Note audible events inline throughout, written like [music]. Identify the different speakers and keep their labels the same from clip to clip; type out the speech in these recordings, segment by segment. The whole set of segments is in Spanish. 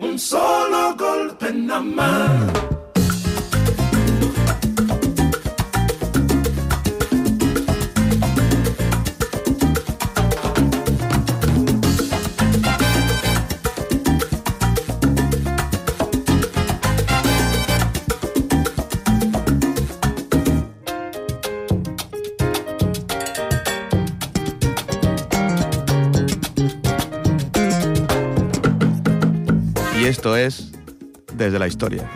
Speaker 1: un solo golpe nada más.
Speaker 2: Esto Desde la Historia.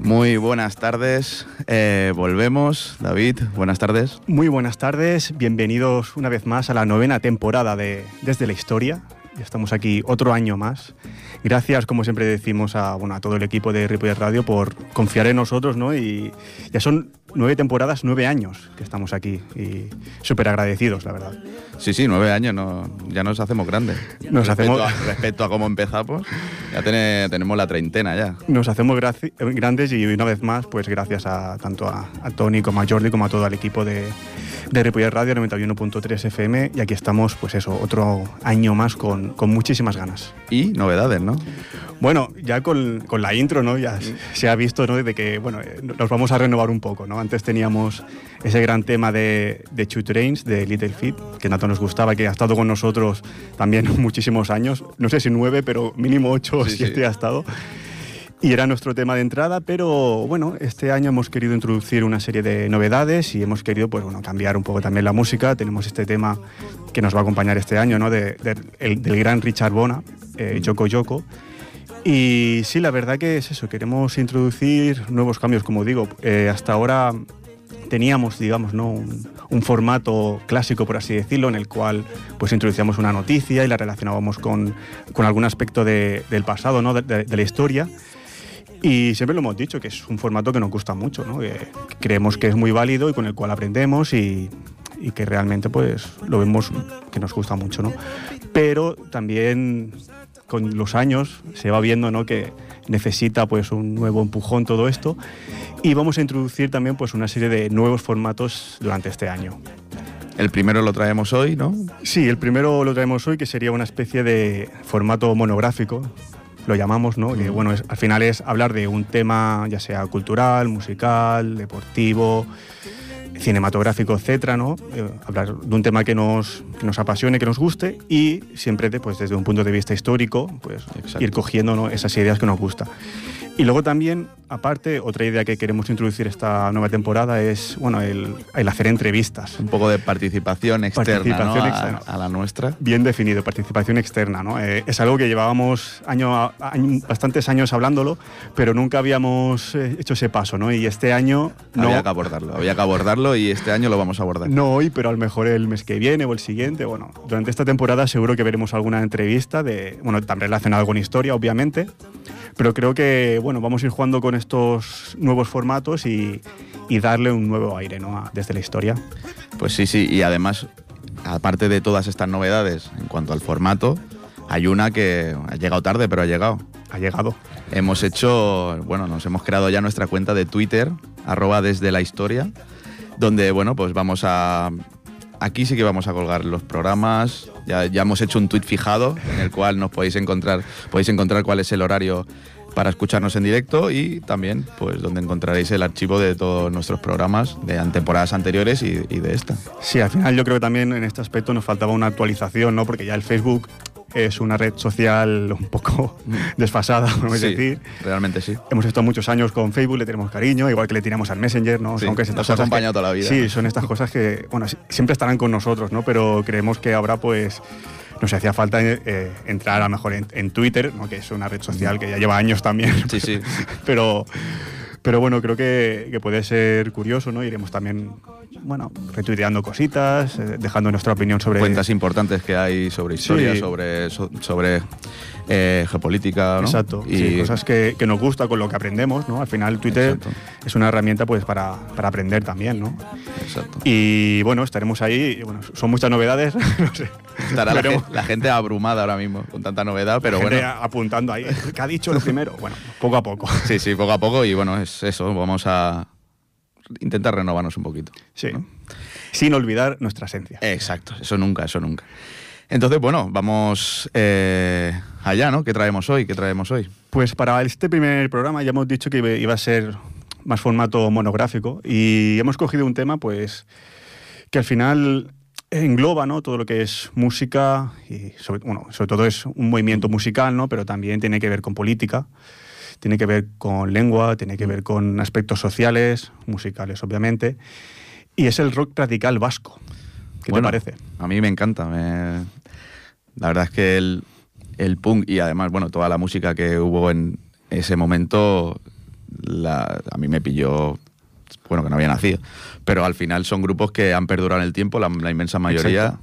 Speaker 2: Muy buenas tardes, eh, volvemos. David, buenas tardes.
Speaker 3: Muy buenas tardes, bienvenidos una vez más a la novena temporada de Desde la Historia. Ya estamos aquí otro año más. Gracias, como siempre decimos, a, bueno, todo el equipo de Ripollet Radio por confiar en nosotros, ¿no? Y ya son nueve temporadas, nueve años que estamos aquí y súper agradecidos, la verdad.
Speaker 2: Sí, sí, nueve años, no, ya nos hacemos grandes.
Speaker 3: Nos
Speaker 2: respecto,
Speaker 3: hacemos...
Speaker 2: A, respecto a cómo empezamos, ya tenemos la treintena ya.
Speaker 3: Nos hacemos grandes y una vez más, pues gracias a tanto a, a Tony como a Jordi como a todo el equipo de, de Ripollet Radio 91.3 FM y aquí estamos, pues eso, otro año más con, con muchísimas ganas.
Speaker 2: Y novedades, ¿no?
Speaker 3: Bueno, ya con, con, la intro, ¿no? Ya se ha visto, ¿no? De que, bueno, eh, nos vamos a renovar un poco, ¿no? Antes teníamos ese gran tema de, de Two Trains, de Little Feet, que tanto nos gustaba, que ha estado con nosotros también [laughs] muchísimos años. No sé si nueve, pero mínimo ocho o siete sí. ha estado. Y era nuestro tema de entrada, pero bueno, este año hemos querido introducir una serie de novedades y hemos querido pues, bueno, cambiar un poco también la música. Tenemos este tema que nos va a acompañar este año, ¿no? de, de, el, del gran Richard Bona, eh, Yoko Yoko. Y sí, la verdad que es eso, queremos introducir nuevos cambios, como digo. Eh, hasta ahora teníamos, digamos, ¿no? un, formato clásico, por así decirlo, en el cual pues introducíamos una noticia y la relacionábamos con, con algún aspecto de, del pasado, ¿no? de, de, la historia. Y siempre lo hemos dicho, que es un formato que nos gusta mucho, ¿no? que creemos que es muy válido y con el cual aprendemos y, y, que realmente pues, lo vemos que nos gusta mucho. ¿no? Pero también con los años se va viendo ¿no? que necesita pues, un nuevo empujón todo esto y vamos a introducir también pues, una serie de nuevos formatos durante este año.
Speaker 2: El primero lo traemos hoy, ¿no?
Speaker 3: Sí, el primero lo traemos hoy, que sería una especie de formato monográfico, lo llamamos, ¿no? Que bueno, es, al final es hablar de un tema, ya sea cultural, musical, deportivo, cinematográfico, etcétera, ¿no? Eh, hablar de un tema que nos, que nos apasione, que nos guste y siempre de, pues, desde un punto de vista histórico, pues Exacto. ir cogiendo ¿no? esas ideas que nos gusta. Y luego también, aparte, otra idea que queremos introducir esta nueva temporada es bueno, el, el hacer entrevistas.
Speaker 2: Un poco de participación externa, participación ¿no? externa. A, a, la nuestra.
Speaker 3: Bien definido, participación externa. ¿no? Eh, es algo que llevábamos año, año, bastantes años hablándolo, pero nunca habíamos eh, hecho ese paso. ¿no? Y este año...
Speaker 2: No, había que abordarlo, había que abordarlo y este año lo vamos a abordar.
Speaker 3: No hoy, pero a lo mejor el mes que viene o el siguiente. Bueno, durante esta temporada seguro que veremos alguna entrevista, de, bueno, también relacionada con historia, obviamente, pero creo que bueno, vamos a ir jugando con estos nuevos formatos y, y darle un nuevo aire ¿no? A, desde la historia.
Speaker 2: Pues sí, sí, y además, aparte de todas estas novedades en cuanto al formato, hay una que ha llegado tarde, pero ha llegado.
Speaker 3: Ha llegado.
Speaker 2: Hemos hecho, bueno, nos hemos creado ya nuestra cuenta de Twitter, arroba desde la historia, donde, bueno, pues vamos a aquí sí que vamos a colgar los programas. Ya, hemos hecho un tweet fijado en el cual nos podéis encontrar, podéis encontrar cuál es el horario para escucharnos en directo y también pues donde encontraréis el archivo de todos nuestros programas de temporadas anteriores y, y, de esta.
Speaker 3: Sí, al final yo creo que también en este aspecto nos faltaba una actualización, ¿no? Porque ya el Facebook es una red social un poco [laughs] desfasada, ¿no?
Speaker 2: sí,
Speaker 3: decir.
Speaker 2: Realmente sí.
Speaker 3: Hemos estado muchos años con Facebook, le tenemos cariño, igual que le tiramos al Messenger, ¿no?
Speaker 2: Sí,
Speaker 3: son que
Speaker 2: nos ha acompañado toda la vida.
Speaker 3: Sí, son estas cosas que, bueno, siempre estarán con nosotros, ¿no? Pero creemos que ahora, pues, nos hacía falta eh, entrar a lo mejor en, en, Twitter, ¿no? que es una red social que ya lleva años también.
Speaker 2: Sí, sí. [laughs]
Speaker 3: pero, pero bueno, creo que, que, puede ser curioso, ¿no? Iremos también, bueno, retuiteando cositas, eh, dejando nuestra opinión sobre...
Speaker 2: Cuentas importantes que hay sobre historia, sí. sobre, so, sobre eh, geopolítica, ¿no?
Speaker 3: Exacto, y sí, cosas que, que, nos gusta, con lo que aprendemos, ¿no? Al final Twitter Exacto. es una herramienta pues para, para, aprender también, ¿no?
Speaker 2: Exacto.
Speaker 3: Y bueno, estaremos ahí, bueno, son muchas novedades, [laughs] no sé.
Speaker 2: Estará la gente, la gente, abrumada ahora mismo con tanta novedad, pero
Speaker 3: la
Speaker 2: bueno.
Speaker 3: apuntando ahí, ¿qué ha dicho lo primero? Bueno, poco a poco.
Speaker 2: Sí, sí, poco a poco y bueno, es eso, vamos a intentar renovarnos un poquito.
Speaker 3: Sí. Sin olvidar nuestra esencia.
Speaker 2: Exacto, eso nunca, eso nunca. Entonces, bueno, vamos eh, allá, ¿no? ¿Qué traemos hoy? ¿Qué traemos hoy?
Speaker 3: Pues para este primer programa ya hemos dicho que iba a ser más formato monográfico y hemos cogido un tema, pues, que al final engloba ¿no? todo lo que es música y sobre, bueno, sobre todo es un movimiento musical, ¿no? pero también tiene que ver con política, tiene que ver con lengua, tiene que ver con aspectos sociales, musicales obviamente, y es el rock radical vasco. ¿Qué te parece?
Speaker 2: A mí me encanta. La verdad es que el, el, punk y además, bueno, toda la música que hubo en ese momento, a mí me pilló, bueno, que no había nacido. Pero al final son grupos que han perdurado en el tiempo, la, inmensa mayoría.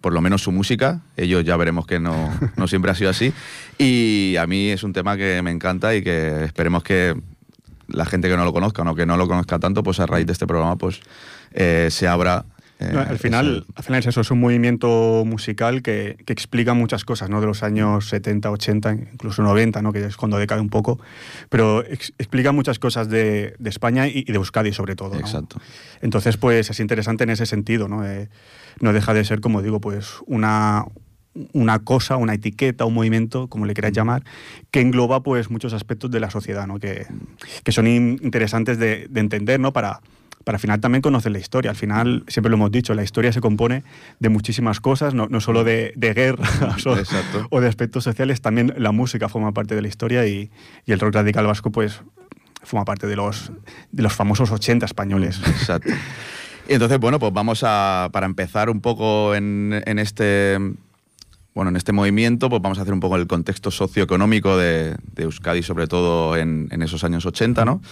Speaker 2: Por lo menos su música, ellos ya veremos que no, no siempre ha sido así. Y a mí es un tema que me encanta y que esperemos que la gente que no lo conozca o que no lo conozca tanto, pues a raíz de este programa, pues eh, se abra
Speaker 3: eh, al, final, al final es eso, es un movimiento musical que, explica muchas cosas, ¿no? De los años 70, 80, incluso 90, ¿no? Que es cuando decae un poco, pero explica muchas cosas de, España y, de Euskadi sobre todo,
Speaker 2: Exacto.
Speaker 3: Entonces, pues es interesante en ese sentido, ¿no? Eh, no deja de ser, como digo, pues una, una cosa, una etiqueta, un movimiento, como le queráis llamar, que engloba pues muchos aspectos de la sociedad, ¿no? Que, son interesantes de, de entender, ¿no? Para para al final también conocer la historia. Al final, siempre lo hemos dicho, la historia se compone de muchísimas cosas, no, no solo de, de guerras [laughs] o, de aspectos sociales, también la música forma parte de la historia y, y el rock radical vasco pues forma parte de los, de los famosos 80 españoles. [laughs]
Speaker 2: Exacto. Y entonces, bueno, pues vamos a, para empezar un poco en, en este bueno, en este movimiento pues vamos a hacer un poco el contexto socioeconómico de, Euskadi, sobre todo en, esos años 80, ¿no?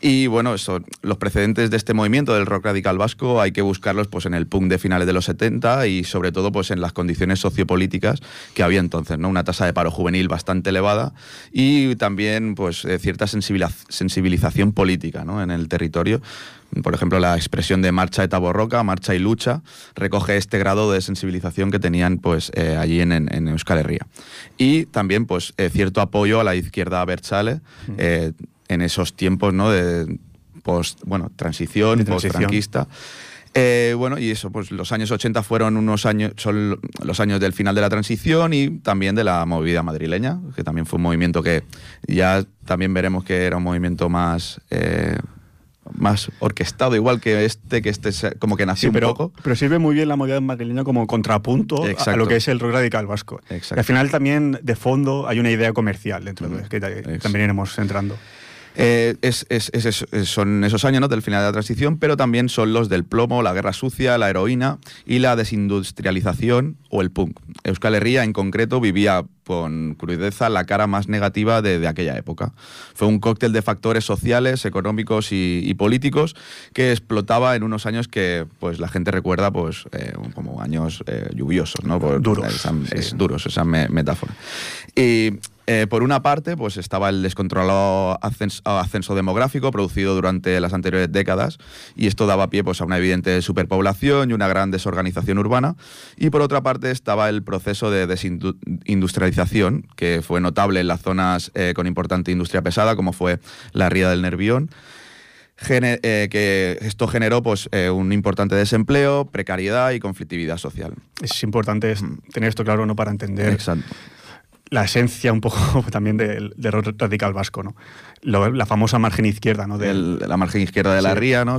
Speaker 2: Y bueno, los precedentes de este movimiento del rock radical vasco hay que buscarlos pues, en el punk de finales de los 70 y sobre todo pues, en las condiciones sociopolíticas que había entonces, ¿no? Una tasa de paro juvenil bastante elevada y también pues, eh, cierta sensibilización política ¿no? en el territorio. Por ejemplo, la expresión de marcha de Taborroca, marcha y lucha, recoge este grado de sensibilización que tenían pues, eh, allí en, en, Euskal Herria. Y también pues, eh, cierto apoyo a la izquierda Berchale eh, en esos tiempos ¿no? de post, bueno, transición, post-franquista. bueno, y eso, pues los años 80 fueron unos años, son los años del final de la transición y también de la movida madrileña, que también fue un movimiento que ya también veremos que era un movimiento más más orquestado, igual que este, que este como que nació
Speaker 3: pero,
Speaker 2: un poco.
Speaker 3: Pero sirve muy bien la movida madrileña como contrapunto a lo que es el rock radical vasco. al final también, de fondo, hay una idea comercial dentro de que también iremos entrando.
Speaker 2: Eh, es, son esos años ¿no? del final de la transición, pero también son los del plomo, la guerra sucia, la heroína y la desindustrialización o el punk. Euskal Herria, en concreto, vivía con crudeza la cara más negativa de, aquella época. Fue un cóctel de factores sociales, económicos y, políticos que explotaba en unos años que pues, la gente recuerda pues, eh, como años eh, lluviosos, ¿no?
Speaker 3: duros.
Speaker 2: Es duros, esa metáfora. Y eh, por una parte, pues estaba el descontrolado ascenso, demográfico producido durante las anteriores décadas y esto daba pie pues, a una evidente superpoblación y una gran desorganización urbana. Y por otra parte estaba el proceso de desindustrialización que fue notable en las zonas eh, con importante industria pesada como fue la Ría del Nervión. Eh, que esto generó pues, un importante desempleo, precariedad y conflictividad social.
Speaker 3: Es importante tener esto claro ¿no? para entender Exacto la esencia un poco [laughs] también del, radical vasco, ¿no? la famosa margen izquierda, ¿no?
Speaker 2: la margen izquierda de la Ría, ¿no?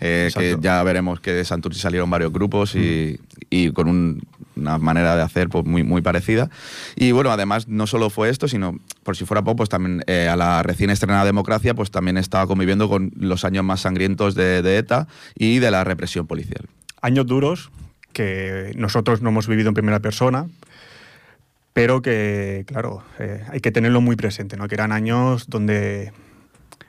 Speaker 2: Eh, que ya veremos que de Santurci salieron varios grupos y, mm. con una manera de hacer pues, muy, muy parecida. Y bueno, además no solo fue esto, sino por si fuera poco, pues también eh, a la recién estrenada democracia, pues también estaba conviviendo con los años más sangrientos de, de ETA y de la represión policial.
Speaker 3: Años duros que nosotros no hemos vivido en primera persona, pero que, claro, eh, hay que tenerlo muy presente, ¿no? que eran años donde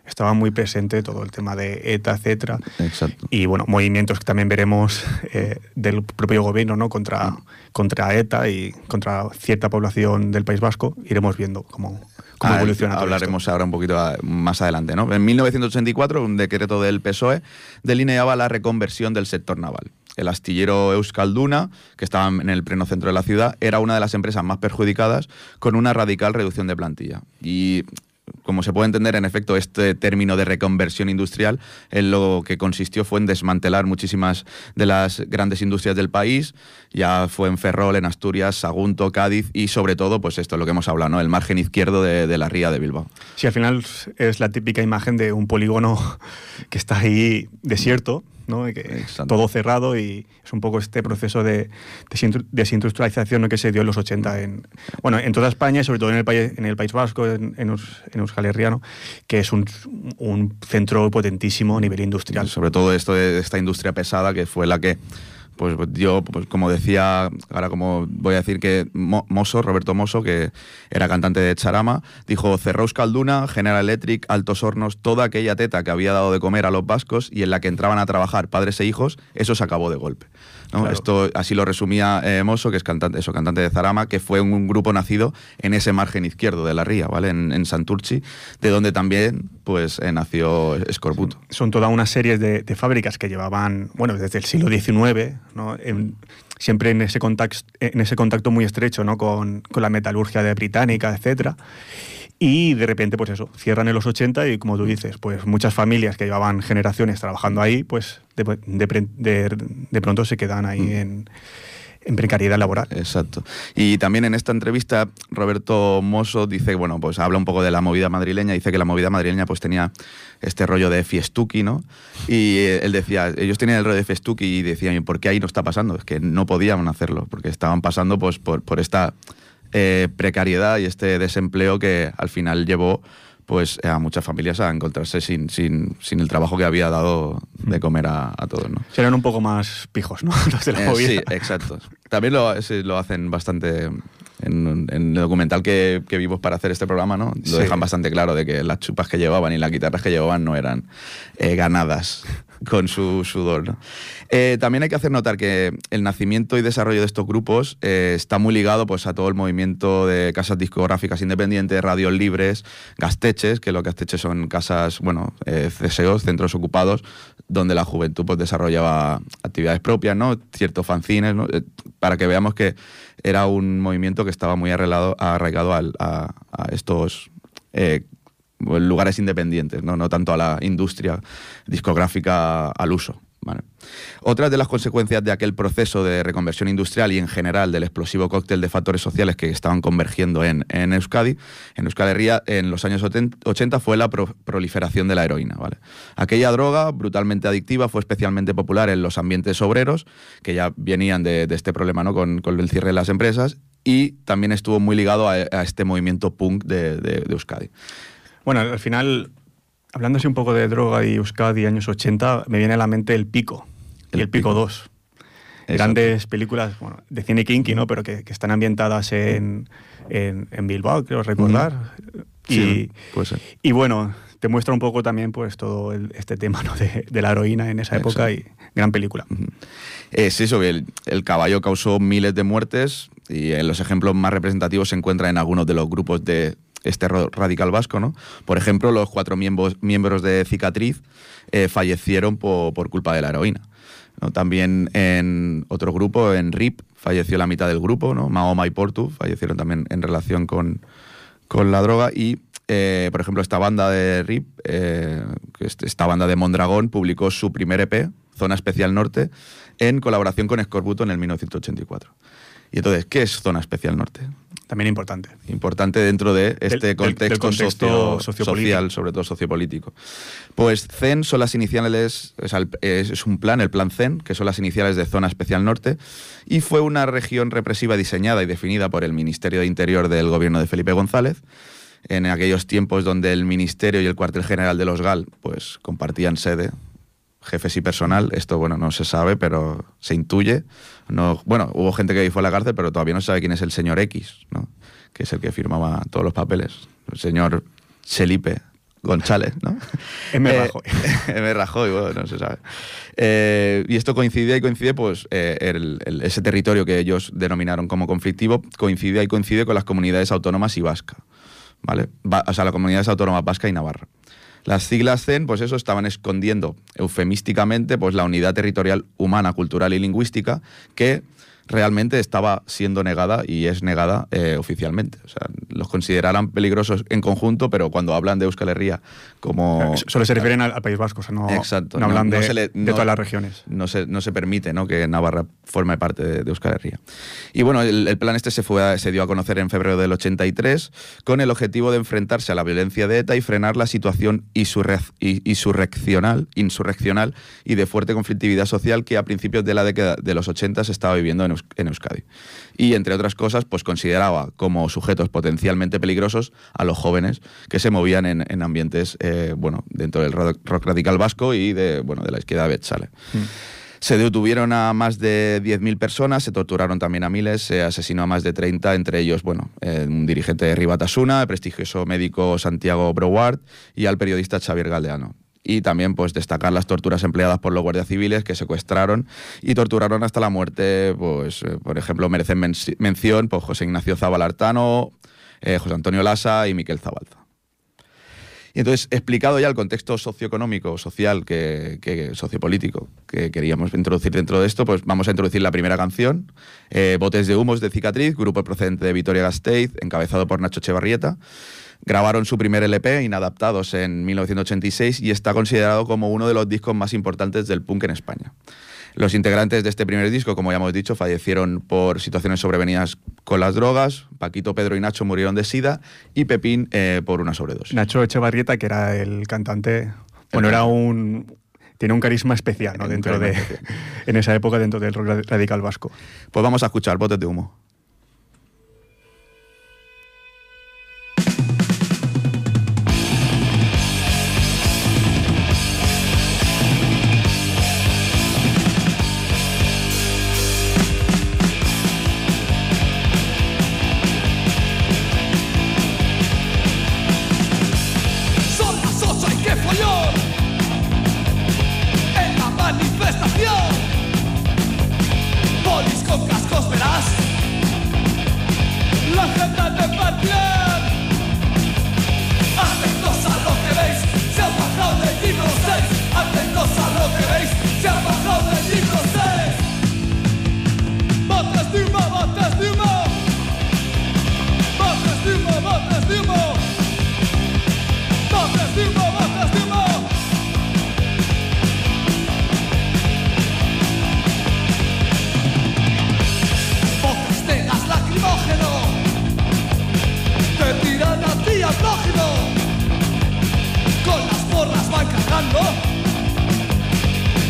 Speaker 3: estaba muy presente todo el tema de ETA, etcétera.
Speaker 2: Exacto.
Speaker 3: Y bueno, movimientos que también veremos eh, del propio gobierno ¿no? contra, mm. contra ETA y contra cierta población del País Vasco. Iremos viendo cómo, cómo ah, evoluciona.
Speaker 2: Hablaremos ahora un poquito más adelante. ¿no? En 1984, un decreto del PSOE delineaba la reconversión del sector naval el astillero Euskalduna, que estaba en el pleno centro de la ciudad, era una de las empresas más perjudicadas con una radical reducción de plantilla. Y como se puede entender, en efecto, este término de reconversión industrial en lo que consistió fue en desmantelar muchísimas de las grandes industrias del país, ya fue en Ferrol, en Asturias, Sagunto, Cádiz y sobre todo, pues esto es lo que hemos hablado, ¿no? El margen izquierdo de, de la ría de Bilbao.
Speaker 3: Sí, al final es la típica imagen de un polígono [laughs] que está ahí desierto, ¿no? Que
Speaker 2: Exacto.
Speaker 3: todo cerrado y es un poco este proceso de desindu- desindustrialización ¿no? que se dio en los 80 en, bueno, en toda España y sobre todo en el, país, en el País Vasco, en, en, en Euskal Herria, ¿no? que es un, un centro potentísimo a nivel industrial.
Speaker 2: Sobre todo esto de esta industria pesada que fue la que pues yo, pues como decía, ahora como voy a decir que Mo- Roberto Mosso, que era cantante de Charama, dijo, cerró Euskalduna, General Electric, Altos Hornos, toda aquella teta que había dado de comer a los vascos y en la que entraban a trabajar padres e hijos, eso se acabó de golpe. ¿No?
Speaker 3: Claro.
Speaker 2: Esto así lo resumía eh, Mosso, que es cantante, eso, cantante de Zarama, que fue un, grupo nacido en ese margen izquierdo de la ría, ¿vale? En, en Santurchi, de donde también pues eh, nació Escorbuto.
Speaker 3: son toda una serie de, de fábricas que llevaban, bueno, desde el siglo XIX, ¿no? En- siempre en ese, contacto, en ese contacto muy estrecho ¿no? con, con la metalurgia de británica, etcétera. Y de repente, pues eso, cierran en los 80 y como tú dices, pues muchas familias que llevaban generaciones trabajando ahí, pues de, de de- de pronto se quedan ahí en, en precariedad laboral.
Speaker 2: Exacto. Y también en esta entrevista, Roberto Mosso dice, bueno, pues habla un poco de la movida madrileña, dice que la movida madrileña pues tenía este rollo de fiestuki, ¿no? Y eh, él decía, ellos tenían el rollo de fiestuki y decían, ¿y por qué ahí no está pasando? Es que no podían hacerlo, porque estaban pasando pues por, por esta eh, precariedad y este desempleo que al final llevó pues a muchas familias a encontrarse sin, sin, sin el trabajo que había dado de comer a, a todos, ¿no?
Speaker 3: Serán un poco más pijos, ¿no? [laughs] Los de la
Speaker 2: Eh, sí, exacto. También lo, sí, lo hacen bastante en, en el documental que, que vimos para hacer este programa, ¿no? Lo
Speaker 3: Sí.
Speaker 2: dejan bastante claro de que las chupas que llevaban y las guitarras que llevaban no eran eh, ganadas con su sudor. Eh, también hay que hacer notar que el nacimiento y desarrollo de estos grupos eh, está muy ligado pues, a todo el movimiento de casas discográficas independientes, radios libres, gasteches, que lo que gasteches son casas, bueno, eh, centros ocupados, donde la juventud pues, desarrollaba actividades propias, ¿no? Ciertos fanzines, ¿no? Eh, para que veamos que era un movimiento que estaba muy arreglado- arraigado a, estos lugares independientes, ¿no? tanto a la industria discográfica al uso. ¿vale? Otras de las consecuencias de aquel proceso de reconversión industrial y en general del explosivo cóctel de factores sociales que estaban convergiendo en, en Euskadi, en Euskal Herria en los años 80 fue la pro- proliferación de la heroína. Aquella droga brutalmente adictiva fue especialmente popular en los ambientes obreros, que ya venían de, este problema con, el cierre de las empresas, y también estuvo muy ligado a, este movimiento punk de Euskadi.
Speaker 3: Bueno, al final, hablando así un poco de droga y Euskadi años 80, me viene a la mente El Pico y
Speaker 2: El
Speaker 3: El Pico
Speaker 2: Pico.
Speaker 3: 2. Grandes películas bueno, de cine kinky, ¿no? Pero que, que están ambientadas en, en, en Bilbao, creo recordar.
Speaker 2: Sí,
Speaker 3: Y,
Speaker 2: puede ser.
Speaker 3: y bueno, te muestra un poco también pues todo el- este tema ¿no? de, de la heroína en esa época y gran película.
Speaker 2: Es eso, que el, el caballo causó miles de muertes y en los ejemplos más representativos se encuentra en algunos de los grupos de este radical vasco, ¿no? Por ejemplo, los cuatro miembros, miembros de Cicatriz eh, fallecieron po- por culpa de la heroína. También en otro grupo, en RIP, falleció la mitad del grupo, ¿no? Mahoma y Portu fallecieron también en relación con, con la droga y eh, por ejemplo esta banda de RIP eh, esta banda de Mondragón publicó su primer EP Zona Especial Norte en colaboración con Escorbuto en el 1984 y entonces ¿qué es Zona Especial Norte?
Speaker 3: También importante.
Speaker 2: importante dentro de este
Speaker 3: Del-
Speaker 2: contexto,
Speaker 3: del contexto
Speaker 2: socio- social, sobre todo sociopolítico. Pues CEN son las iniciales, es un plan, el plan CEN, que son las iniciales de Zona Especial Norte, y fue una región represiva diseñada y definida por el Ministerio de Interior del gobierno de Felipe González, en aquellos tiempos donde el Ministerio y el cuartel general de los GAL pues, compartían sede, jefes y personal. Esto, bueno, no se sabe, pero se intuye. No, bueno, hubo gente que fue a la cárcel, pero todavía no se sabe quién es el señor X, ¿no? que es el que firmaba todos los papeles. El señor Felipe González, ¿no? [laughs]
Speaker 3: M.
Speaker 2: Eh,
Speaker 3: Rajoy. [laughs]
Speaker 2: M. Rajoy, bueno, no se sabe. Eh, y esto coincide y coincide, pues, eh, el- el- ese territorio que ellos denominaron como conflictivo, coincide y coincide con las comunidades autónomas y vasca, ¿vale? Va- o sea, las comunidades autónomas vasca y navarra. Las siglas CEN, pues eso, estaban escondiendo eufemísticamente pues, la unidad territorial humana, cultural y lingüística que realmente estaba siendo negada y es negada eh, oficialmente. O sea, los considerarán peligrosos en conjunto, pero cuando hablan de Euskal Herria como...
Speaker 3: Solo se refieren al, País Vasco, o sea, no,
Speaker 2: Exacto,
Speaker 3: no hablan
Speaker 2: no- no
Speaker 3: de,
Speaker 2: le-
Speaker 3: todas las regiones.
Speaker 2: no se, no se permite ¿no? que Navarra forme parte de, de Euskal Herria. Y bueno, el, el plan este se, fue a- se dio a conocer en febrero del 83 con el objetivo de enfrentarse a la violencia de ETA y frenar la situación insurreccional, insurreccional y de fuerte conflictividad social que a principios de la década de los 80 se estaba viviendo en, Eus- en Euskadi. Y entre otras cosas, pues consideraba como sujetos potencialmente peligrosos a los jóvenes que se movían en, en ambientes, eh, bueno, dentro del rock, rock radical vasco y de, bueno, de la izquierda Betzale. Se detuvieron a más de 10.000 personas, se torturaron también a miles, se asesinó a más de 30, entre ellos, bueno, eh, un dirigente de Ribatasuna, el prestigioso médico Santiago Broward y al periodista Xavier Galdeano. Y también, pues, destacar las torturas empleadas por los guardias civiles que secuestraron y torturaron hasta la muerte, pues, eh, por ejemplo, merecen menci- mención pues, José Ignacio Zabal Artano, eh, José Antonio Lasa y Miquel Zabalza. Entonces, explicado ya el contexto socioeconómico, social, que, que- sociopolítico que queríamos introducir dentro de esto, pues vamos a introducir la primera canción, eh, Botes de Humos de Cicatriz, grupo procedente de Vitoria-Gasteiz, encabezado por Nacho Echevarrieta. Grabaron su primer LP, Inadaptados, en 1986 y está considerado como uno de los discos más importantes del punk en España. Los integrantes de este primer disco, como ya hemos dicho, fallecieron por situaciones sobrevenidas con las drogas. Paquito, Pedro y Nacho murieron de sida y Pepín eh, por una sobredosis.
Speaker 3: Nacho Echevarrieta, que era el cantante, bueno, era un... Tiene un carisma especial, ¿no? Dentro de, [laughs] en esa época, dentro del rock radical vasco.
Speaker 2: Pues vamos a escuchar Botes de Humo.
Speaker 1: La gente Con las porras van cargando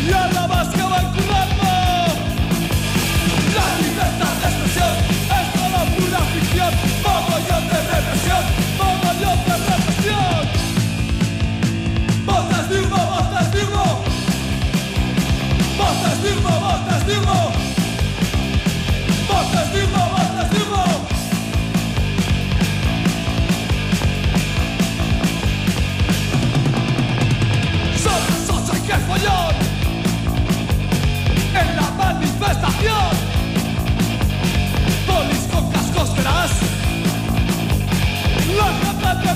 Speaker 1: Y a la vasca van currando. La libertad de expresión Es solo pura ficción. Mogollón de represión Mogollón de represión. Botas de humo, botas de humo Botas de humo, botas de humo En la manifestación. Polis con cascos verás La gente de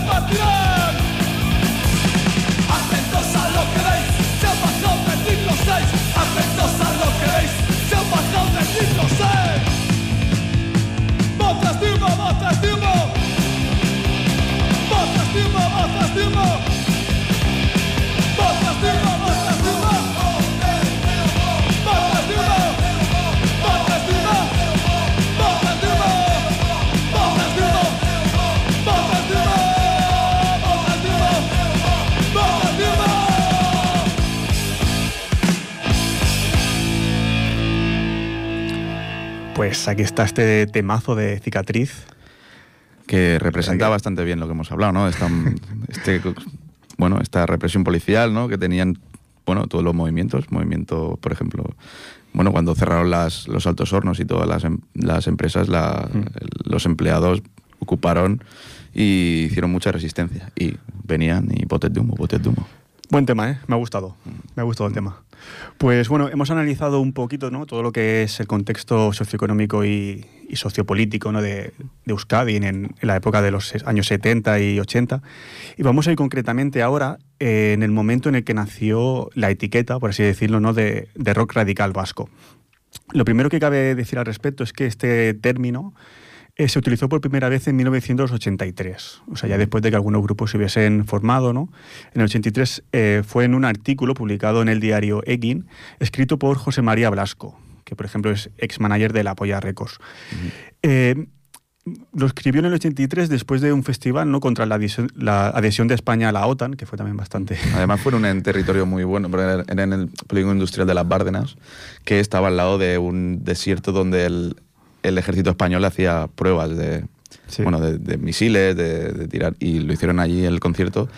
Speaker 1: Atentos a lo que veis, se ha bajado del libro 6 Atentos a lo que veis, se ha bajado del libro 6 Botas de
Speaker 3: Pues aquí está este temazo de cicatriz.
Speaker 2: que representa bastante bien lo que hemos hablado, ¿no? Esta, este, bueno, esta represión policial, ¿no? Que tenían, bueno, todos los movimientos, movimiento, por ejemplo, bueno, cuando cerraron las, los altos hornos y todas las, em- las empresas, la- los empleados ocuparon y hicieron mucha resistencia y venían y botes de humo, botes de humo.
Speaker 3: Buen tema, ¿eh? Me ha gustado. Me ha gustado el tema. Pues bueno, hemos analizado un poquito ¿no? todo lo que es el contexto socioeconómico y, sociopolítico ¿no? de, Euskadi en, la época de los años 70 y 80. Y vamos a ir concretamente ahora eh, en el momento en el que nació la etiqueta, por así decirlo, ¿no? de rock radical vasco. Lo primero que cabe decir al respecto es que este término eh, se utilizó por primera vez en 1983, o sea, ya después de que algunos grupos se hubiesen formado, ¿no? En el 83 eh, fue en un artículo publicado en el diario Egin, escrito por José María Blasco, que por ejemplo es ex-manager de la Polla Records. Eh, lo escribió en el 83 después de un festival ¿no? contra la adhesión, de España a la OTAN, que fue también bastante... [laughs]
Speaker 2: Además fue en un territorio muy bueno, era en el polígono industrial de las Bárdenas, que estaba al lado de un desierto donde el, el ejército español hacía pruebas de, bueno, de, misiles, de, tirar, y lo hicieron allí en el concierto.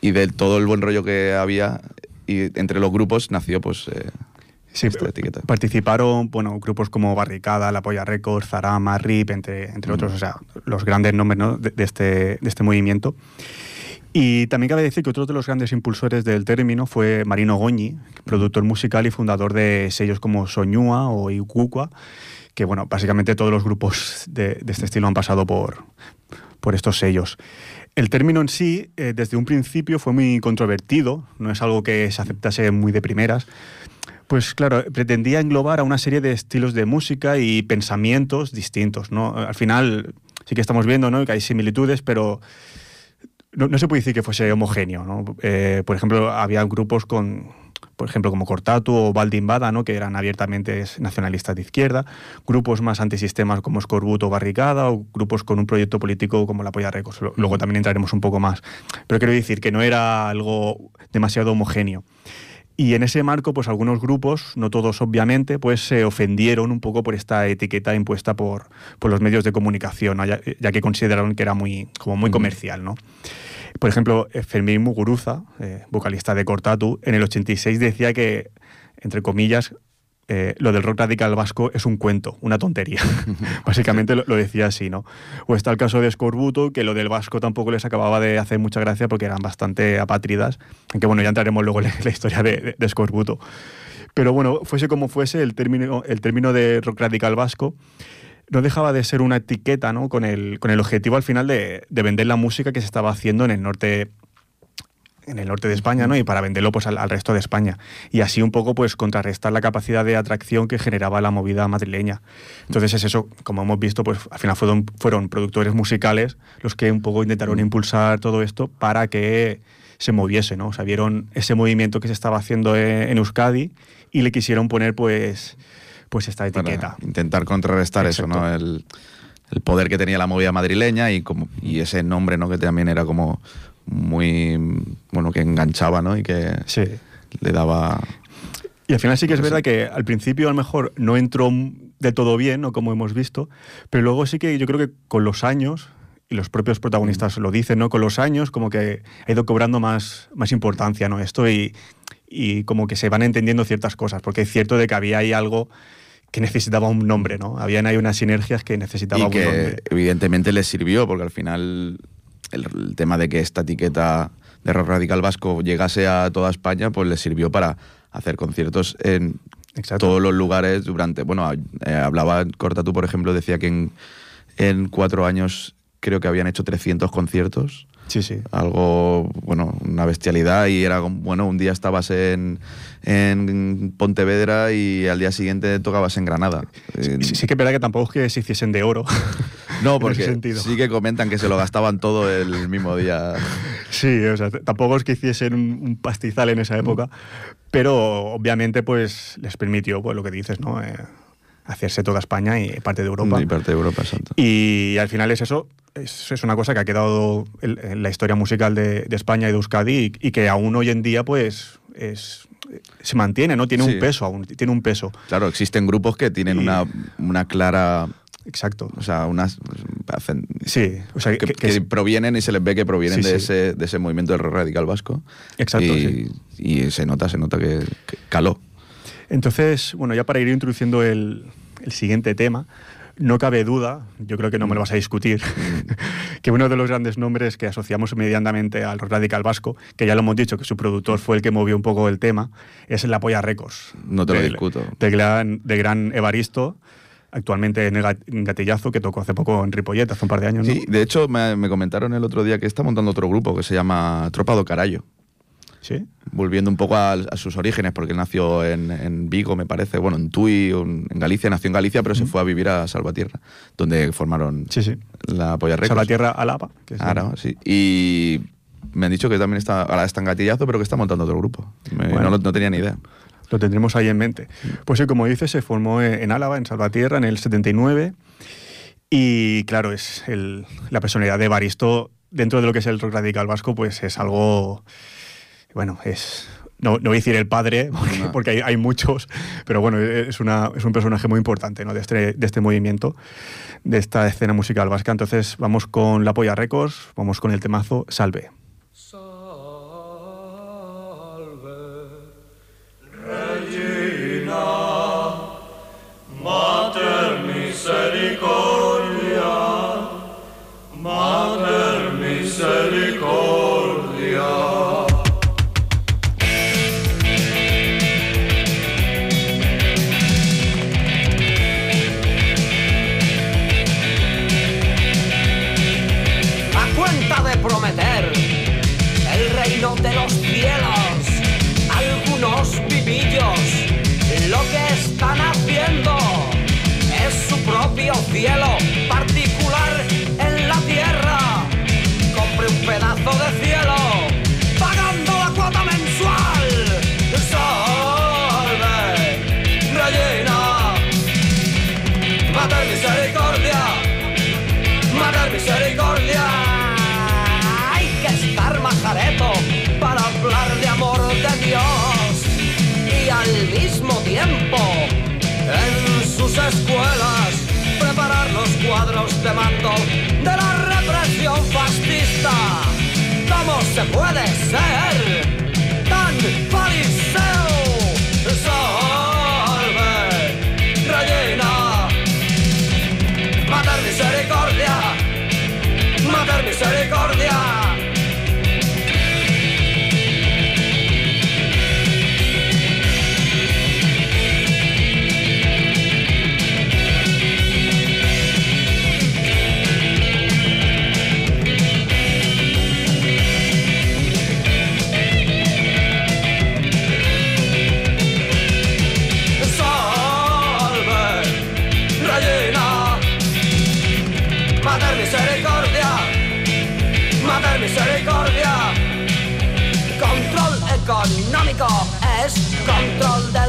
Speaker 2: Y de todo el buen rollo que había y entre los grupos nació pues eh.
Speaker 3: Participaron bueno, grupos como Barricada, La Polla Records, Zarama, RIP, entre, entre mm. otros, o sea, los grandes nombres de, este, de este movimiento. Y también cabe decir que otro de los grandes impulsores del término fue Marino Goñi, productor musical y fundador de sellos como Soñúa o Icucua, que bueno, básicamente todos los grupos de, este estilo han pasado por, por estos sellos. El término en sí, eh, desde un principio, fue muy controvertido, no es algo que se aceptase muy de primeras. Pues claro, pretendía englobar a una serie de estilos de música y pensamientos distintos. ¿no? Al final sí que estamos viendo ¿no? que hay similitudes, pero no, se puede decir que fuese homogéneo. ¿no? Eh, por ejemplo, había grupos con, por ejemplo, como Cortatu o Valdimbada, ¿no? que eran abiertamente nacionalistas de izquierda, grupos más antisistemas como Scorbuto o Barricada, o grupos con un proyecto político como la Polla Recos. Luego también entraremos un poco más. Pero quiero decir que no era algo demasiado homogéneo. Y en ese marco, pues algunos grupos, no todos obviamente, pues se ofendieron un poco por esta etiqueta impuesta por, por los medios de comunicación, ya, ya, que consideraron que era muy, como muy comercial, ¿no? Por ejemplo, eh, Fermín Muguruza, eh, vocalista de Cortatu, en el 86 decía que, entre comillas, eh, lo del rock radical vasco es un cuento, una tontería. [laughs] [laughs] Básicamente lo, decía así, ¿no? O está el caso de Scorbuto, que lo del vasco tampoco les acababa de hacer mucha gracia porque eran bastante apátridas, aunque bueno, ya entraremos luego en la historia de, de, Scorbuto. Pero bueno, fuese como fuese, el término, el término de rock radical vasco no dejaba de ser una etiqueta, ¿no? Con el, con el objetivo al final de, vender la música que se estaba haciendo en el norte en el norte de España, ¿no? Y para venderlo pues al, resto de España. Y así un poco pues contrarrestar la capacidad de atracción que generaba la movida madrileña. Entonces es eso, como hemos visto, pues al final fueron, fueron productores musicales los que un poco intentaron impulsar todo esto para que se moviese, ¿no? O sea, vieron ese movimiento que se estaba haciendo en, en Euskadi y le quisieron poner pues pues esta etiqueta.
Speaker 2: intentar contrarrestar eso, ¿no? El, poder que tenía la movida madrileña y, como, y ese nombre, ¿no? Que también era como muy, bueno, que enganchaba, ¿no? Y que le daba...
Speaker 3: Y al final sí que es verdad que al principio a lo mejor no entró de todo bien, ¿no? Como hemos visto, pero luego sí que yo creo que con los años, y los propios protagonistas lo dicen, ¿no? Con los años como que ha ido cobrando más, más importancia, ¿no? Esto y, y como que se van entendiendo ciertas cosas, porque es cierto de que había ahí algo que necesitaba un nombre, ¿no? Habían ahí unas sinergias que necesitaba
Speaker 2: y que evidentemente les sirvió, porque al final el, tema de que esta etiqueta de rock radical vasco llegase a toda España, pues les sirvió para hacer conciertos en todos los lugares durante... Bueno, eh, hablaba Corta tú, por ejemplo, decía que en, en cuatro años creo que habían hecho 300 conciertos
Speaker 3: Sí, sí.
Speaker 2: Algo, bueno, una bestialidad y era, bueno, un día estabas en, en Pontevedra y al día siguiente tocabas en Granada.
Speaker 3: Sí, sí, que es verdad que tampoco es que se hiciesen de oro.
Speaker 2: No, [laughs] porque sí que comentan que se lo gastaban todo el mismo día.
Speaker 3: Sí, o sea, tampoco es que hiciesen un, pastizal en esa época, pero obviamente pues les permitió, pues lo que dices, ¿no? Eh, hacerse toda España y parte de Europa.
Speaker 2: Y parte de Europa, exacto.
Speaker 3: Y al final es eso, es, una cosa que ha quedado en, la historia musical de, España y de Euskadi y, que aún hoy en día pues es, se mantiene, ¿no? Tiene un peso aún, tiene un peso.
Speaker 2: Claro, existen grupos que tienen una, una clara
Speaker 3: Exacto.
Speaker 2: O sea, unas.
Speaker 3: sí, o sea,
Speaker 2: que, provienen y se les ve que provienen de, Ese, de ese movimiento radical vasco.
Speaker 3: Exacto.
Speaker 2: Y, y se nota, se nota que, caló.
Speaker 3: Entonces, bueno, ya para ir introduciendo el, el siguiente tema, no cabe duda, yo creo que no me lo vas a discutir, [laughs] que uno de los grandes nombres que asociamos inmediatamente al radical vasco, que ya lo hemos dicho, que su productor fue el que movió un poco el tema, es el Apoya Records.
Speaker 2: No te lo discuto.
Speaker 3: De gran, de gran Evaristo, actualmente en Gatillazo, que tocó hace poco en Ripollet, hace un par de años.
Speaker 2: Sí, de hecho me, comentaron el otro día que está montando otro grupo que se llama Tropa do Carallo.
Speaker 3: Sí.
Speaker 2: volviendo un poco a, a sus orígenes, porque él nació en, en Vigo, me parece, bueno, en Tui, en Galicia, nació en Galicia, pero se fue a vivir a Salvatierra, donde formaron
Speaker 3: Sí, sí.
Speaker 2: la Polla Records.
Speaker 3: Salvatierra Alaba. Que
Speaker 2: Ahora, sí. Y me han dicho que también está, ahora está en gatillazo, pero que está montando otro grupo. Me-
Speaker 3: Bueno.
Speaker 2: no, tenía ni idea.
Speaker 3: Lo tendremos ahí en mente. Pues sí, como dices, se formó en Álava, en Salvatierra, en el 79. Y claro, es el- la personalidad de Baristo dentro de lo que es el rock radical vasco, pues es algo. Bueno, es. No, no voy a decir el padre, [laughs] porque,
Speaker 2: No.
Speaker 3: porque hay, hay muchos, pero bueno, es, una, es un personaje muy importante ¿no? de, este, de este movimiento, de esta escena musical vasca. Entonces, vamos con La Polla Records, vamos con el temazo Salve.
Speaker 4: a cuadros de mando de la represión fascista. ¿Cómo se puede ser tan fariseo? Salve, reina. Mater misericordia, mater misericordia. Misericordia, mater misericordia. Control económico es control del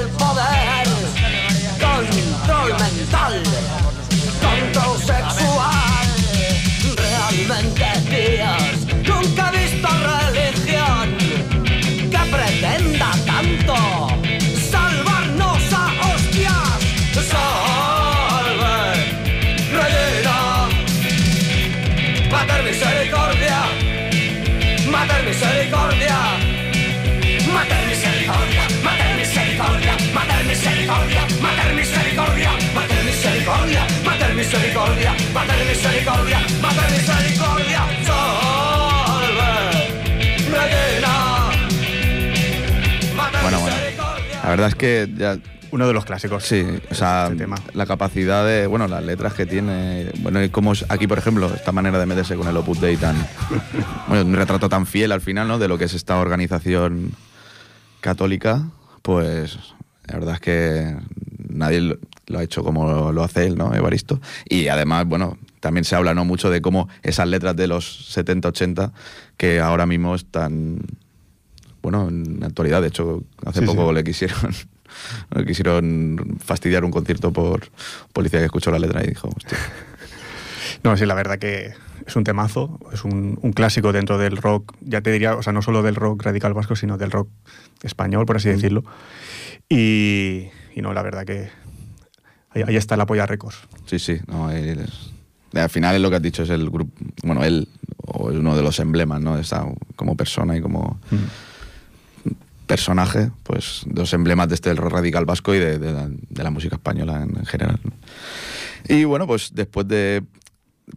Speaker 4: misericordia, mater misericordia, mater misericordia, salve, reina. Mater
Speaker 2: Bueno, bueno.
Speaker 4: misericordia.
Speaker 2: La verdad es que ya
Speaker 3: Uno de los clásicos.
Speaker 2: Sí, o sea,
Speaker 3: Este tema.
Speaker 2: la capacidad de, bueno, las letras que tiene, bueno, y cómo es aquí, por ejemplo, esta manera de meterse con el Opus Dei tan, [laughs] bueno, un retrato tan fiel al final, ¿no? De lo que es esta organización católica, pues la verdad es que nadie lo, ha hecho como lo hace él, ¿no? Evaristo. Y además, bueno, también se habla, ¿no? Mucho de cómo esas letras de los 70, 80, que ahora mismo están, bueno, en la actualidad, de hecho, hace
Speaker 3: Sí,
Speaker 2: poco
Speaker 3: sí.
Speaker 2: le quisieron [laughs] le quisieron fastidiar un concierto por policía que escuchó la letra y dijo, hostia. [laughs]
Speaker 3: No, sí, la verdad que es un temazo, es un, un clásico dentro del rock, ya te diría, o sea, no solo del rock radical vasco, sino del rock español, por así decirlo. Y, y no, la verdad que ahí, ahí está la polla Records.
Speaker 2: Sí, sí, no, es- al final es lo que has dicho, es el grupo, bueno, él o es uno de los emblemas, ¿no? Está como persona y como personaje, pues dos emblemas de este del rock radical vasco y de, de la, de la música española en, en general. ¿no? Y bueno, pues después de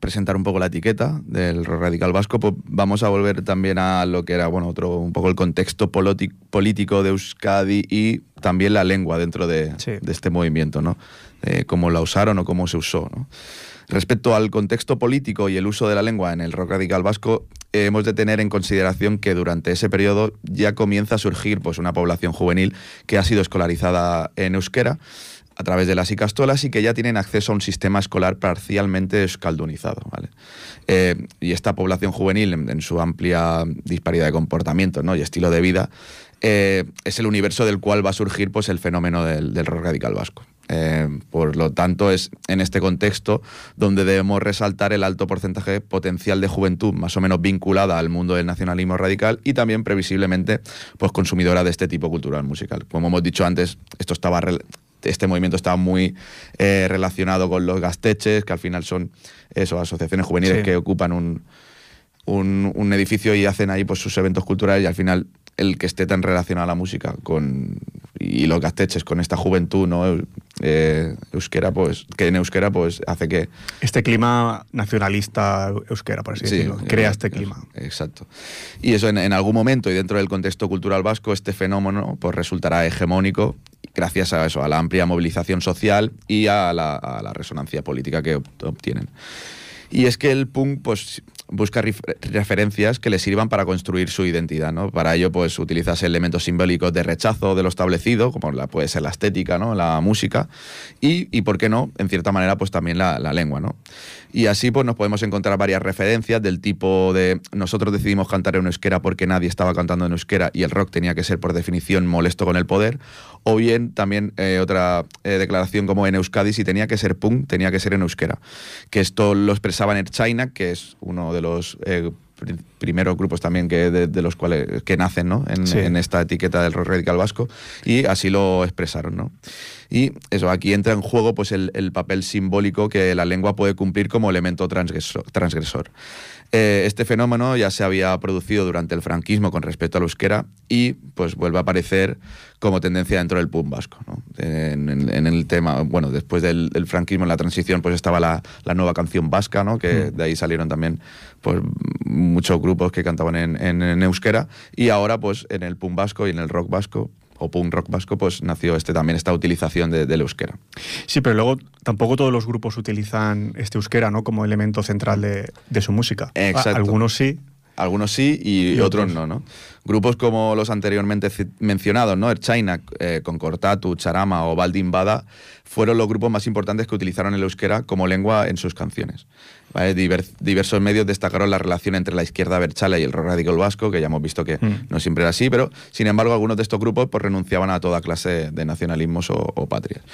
Speaker 2: presentar un poco la etiqueta del radical vasco, pues vamos a volver también a lo que era, bueno, otro, un poco el contexto político de Euskadi y también la lengua dentro de,
Speaker 3: Sí.
Speaker 2: de este movimiento, ¿no? Eh, cómo la usaron o cómo se usó. Respecto al contexto político y el uso de la lengua en el rock radical vasco, eh, hemos de tener en consideración que durante ese periodo ya comienza a surgir pues, una población juvenil que ha sido escolarizada en euskera a través de las icastolas y que ya tienen acceso a un sistema escolar parcialmente escaldunizado. Eh, y esta población juvenil, en, su amplia disparidad de comportamiento ¿no? y estilo de vida, eh, es el universo del cual va a surgir pues, el fenómeno del rock radical vasco. Eh, por lo tanto, es en este contexto donde debemos resaltar el alto porcentaje potencial de juventud, más o menos vinculada al mundo del nacionalismo radical y también previsiblemente pues, consumidora de este tipo cultural musical. Como hemos dicho antes, esto estaba este movimiento estaba muy eh, relacionado con los gasteches, que al final son eso, asociaciones juveniles sí. que ocupan un, un, un, edificio y hacen ahí pues, sus eventos culturales y al final el que esté tan relacionado a la música con, y los gasteches con esta juventud no eh, euskera pues que en euskera pues hace que
Speaker 3: este clima nacionalista euskera por así sí, decirlo crea este clima.
Speaker 2: exacto. Y eso en, en, algún momento y dentro del contexto cultural vasco este fenómeno pues resultará hegemónico gracias a eso a la amplia movilización social y a la, a la resonancia política que obtienen y es que el punk pues busca referencias que le sirvan para construir su identidad, ¿no? Para ello, pues, utilizas elementos simbólicos de rechazo de lo establecido, como la, puede ser la estética, ¿no? La música, y, y, ¿por qué no? En cierta manera, pues también la, la, lengua, ¿no? Y así, pues, nos podemos encontrar varias referencias del tipo de nosotros decidimos cantar en euskera porque nadie estaba cantando en euskera y el rock tenía que ser, por definición, molesto con el poder, o bien también eh, otra eh, declaración como en Euskadi, si tenía que ser punk, tenía que ser en euskera. Que esto lo expresaban en China, que es uno de los eh, primeros grupos también que de, de, los cuales que nacen ¿no? en, sí. en, esta etiqueta del rock radical vasco y así lo expresaron ¿no? y eso aquí entra en juego pues el, el papel simbólico que la lengua puede cumplir como elemento transgresor, transgresor. Eh, este fenómeno ya se había producido durante el franquismo con respecto al euskera y pues vuelve a aparecer como tendencia dentro del punk vasco. ¿no? En, en, en, el tema, bueno, después del, del, franquismo, en la transición, pues estaba la, la nueva canción vasca, ¿no? que mm. de ahí salieron también pues, muchos grupos que cantaban en, en, euskera y ahora pues en el punk vasco y en el rock vasco o punk rock vasco, pues nació este también esta utilización de, del euskera.
Speaker 3: Sí, pero luego tampoco todos los grupos utilizan este euskera, ¿no? Como elemento central de, de su música.
Speaker 2: Exacto.
Speaker 3: Algunos sí.
Speaker 2: Algunos sí y, y otros, otros, no, ¿no? Grupos como los anteriormente mencionados, ¿no? China, eh, con Cortatu, Charama o Baldin Bada, fueron los grupos más importantes que utilizaron el euskera como lengua en sus canciones. ¿Vale? Diver, diversos medios destacaron la relación entre la izquierda berchala y el radical vasco, que ya hemos visto que mm. no siempre era así, pero sin embargo algunos de estos grupos pues, renunciaban a toda clase de nacionalismos o, o patrias.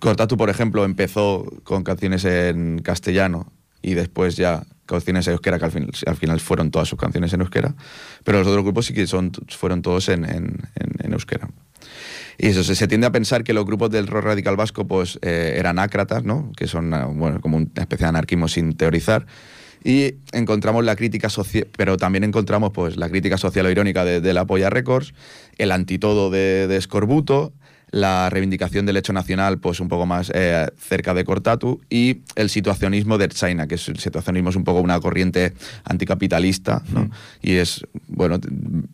Speaker 2: Cortatu, por ejemplo, empezó con canciones en castellano y después ya canciones en euskera, que al final, al final, fueron todas sus canciones en euskera, pero los otros grupos sí que son, fueron todos en, en, en, euskera. Y eso, se, se, tiende a pensar que los grupos del rock radical vasco pues, eh, eran ácratas, ¿no? que son bueno, como una especie de anarquismo sin teorizar. Y encontramos la crítica social, pero también encontramos pues, la crítica social o irónica de, de la Polla Records, el antitodo de, de Scorbuto, la reivindicación del hecho nacional pues un poco más eh, cerca de Cortatu y el situacionismo de China, que es, el situacionismo es un poco una corriente anticapitalista, ¿no? Mm. Y es, bueno,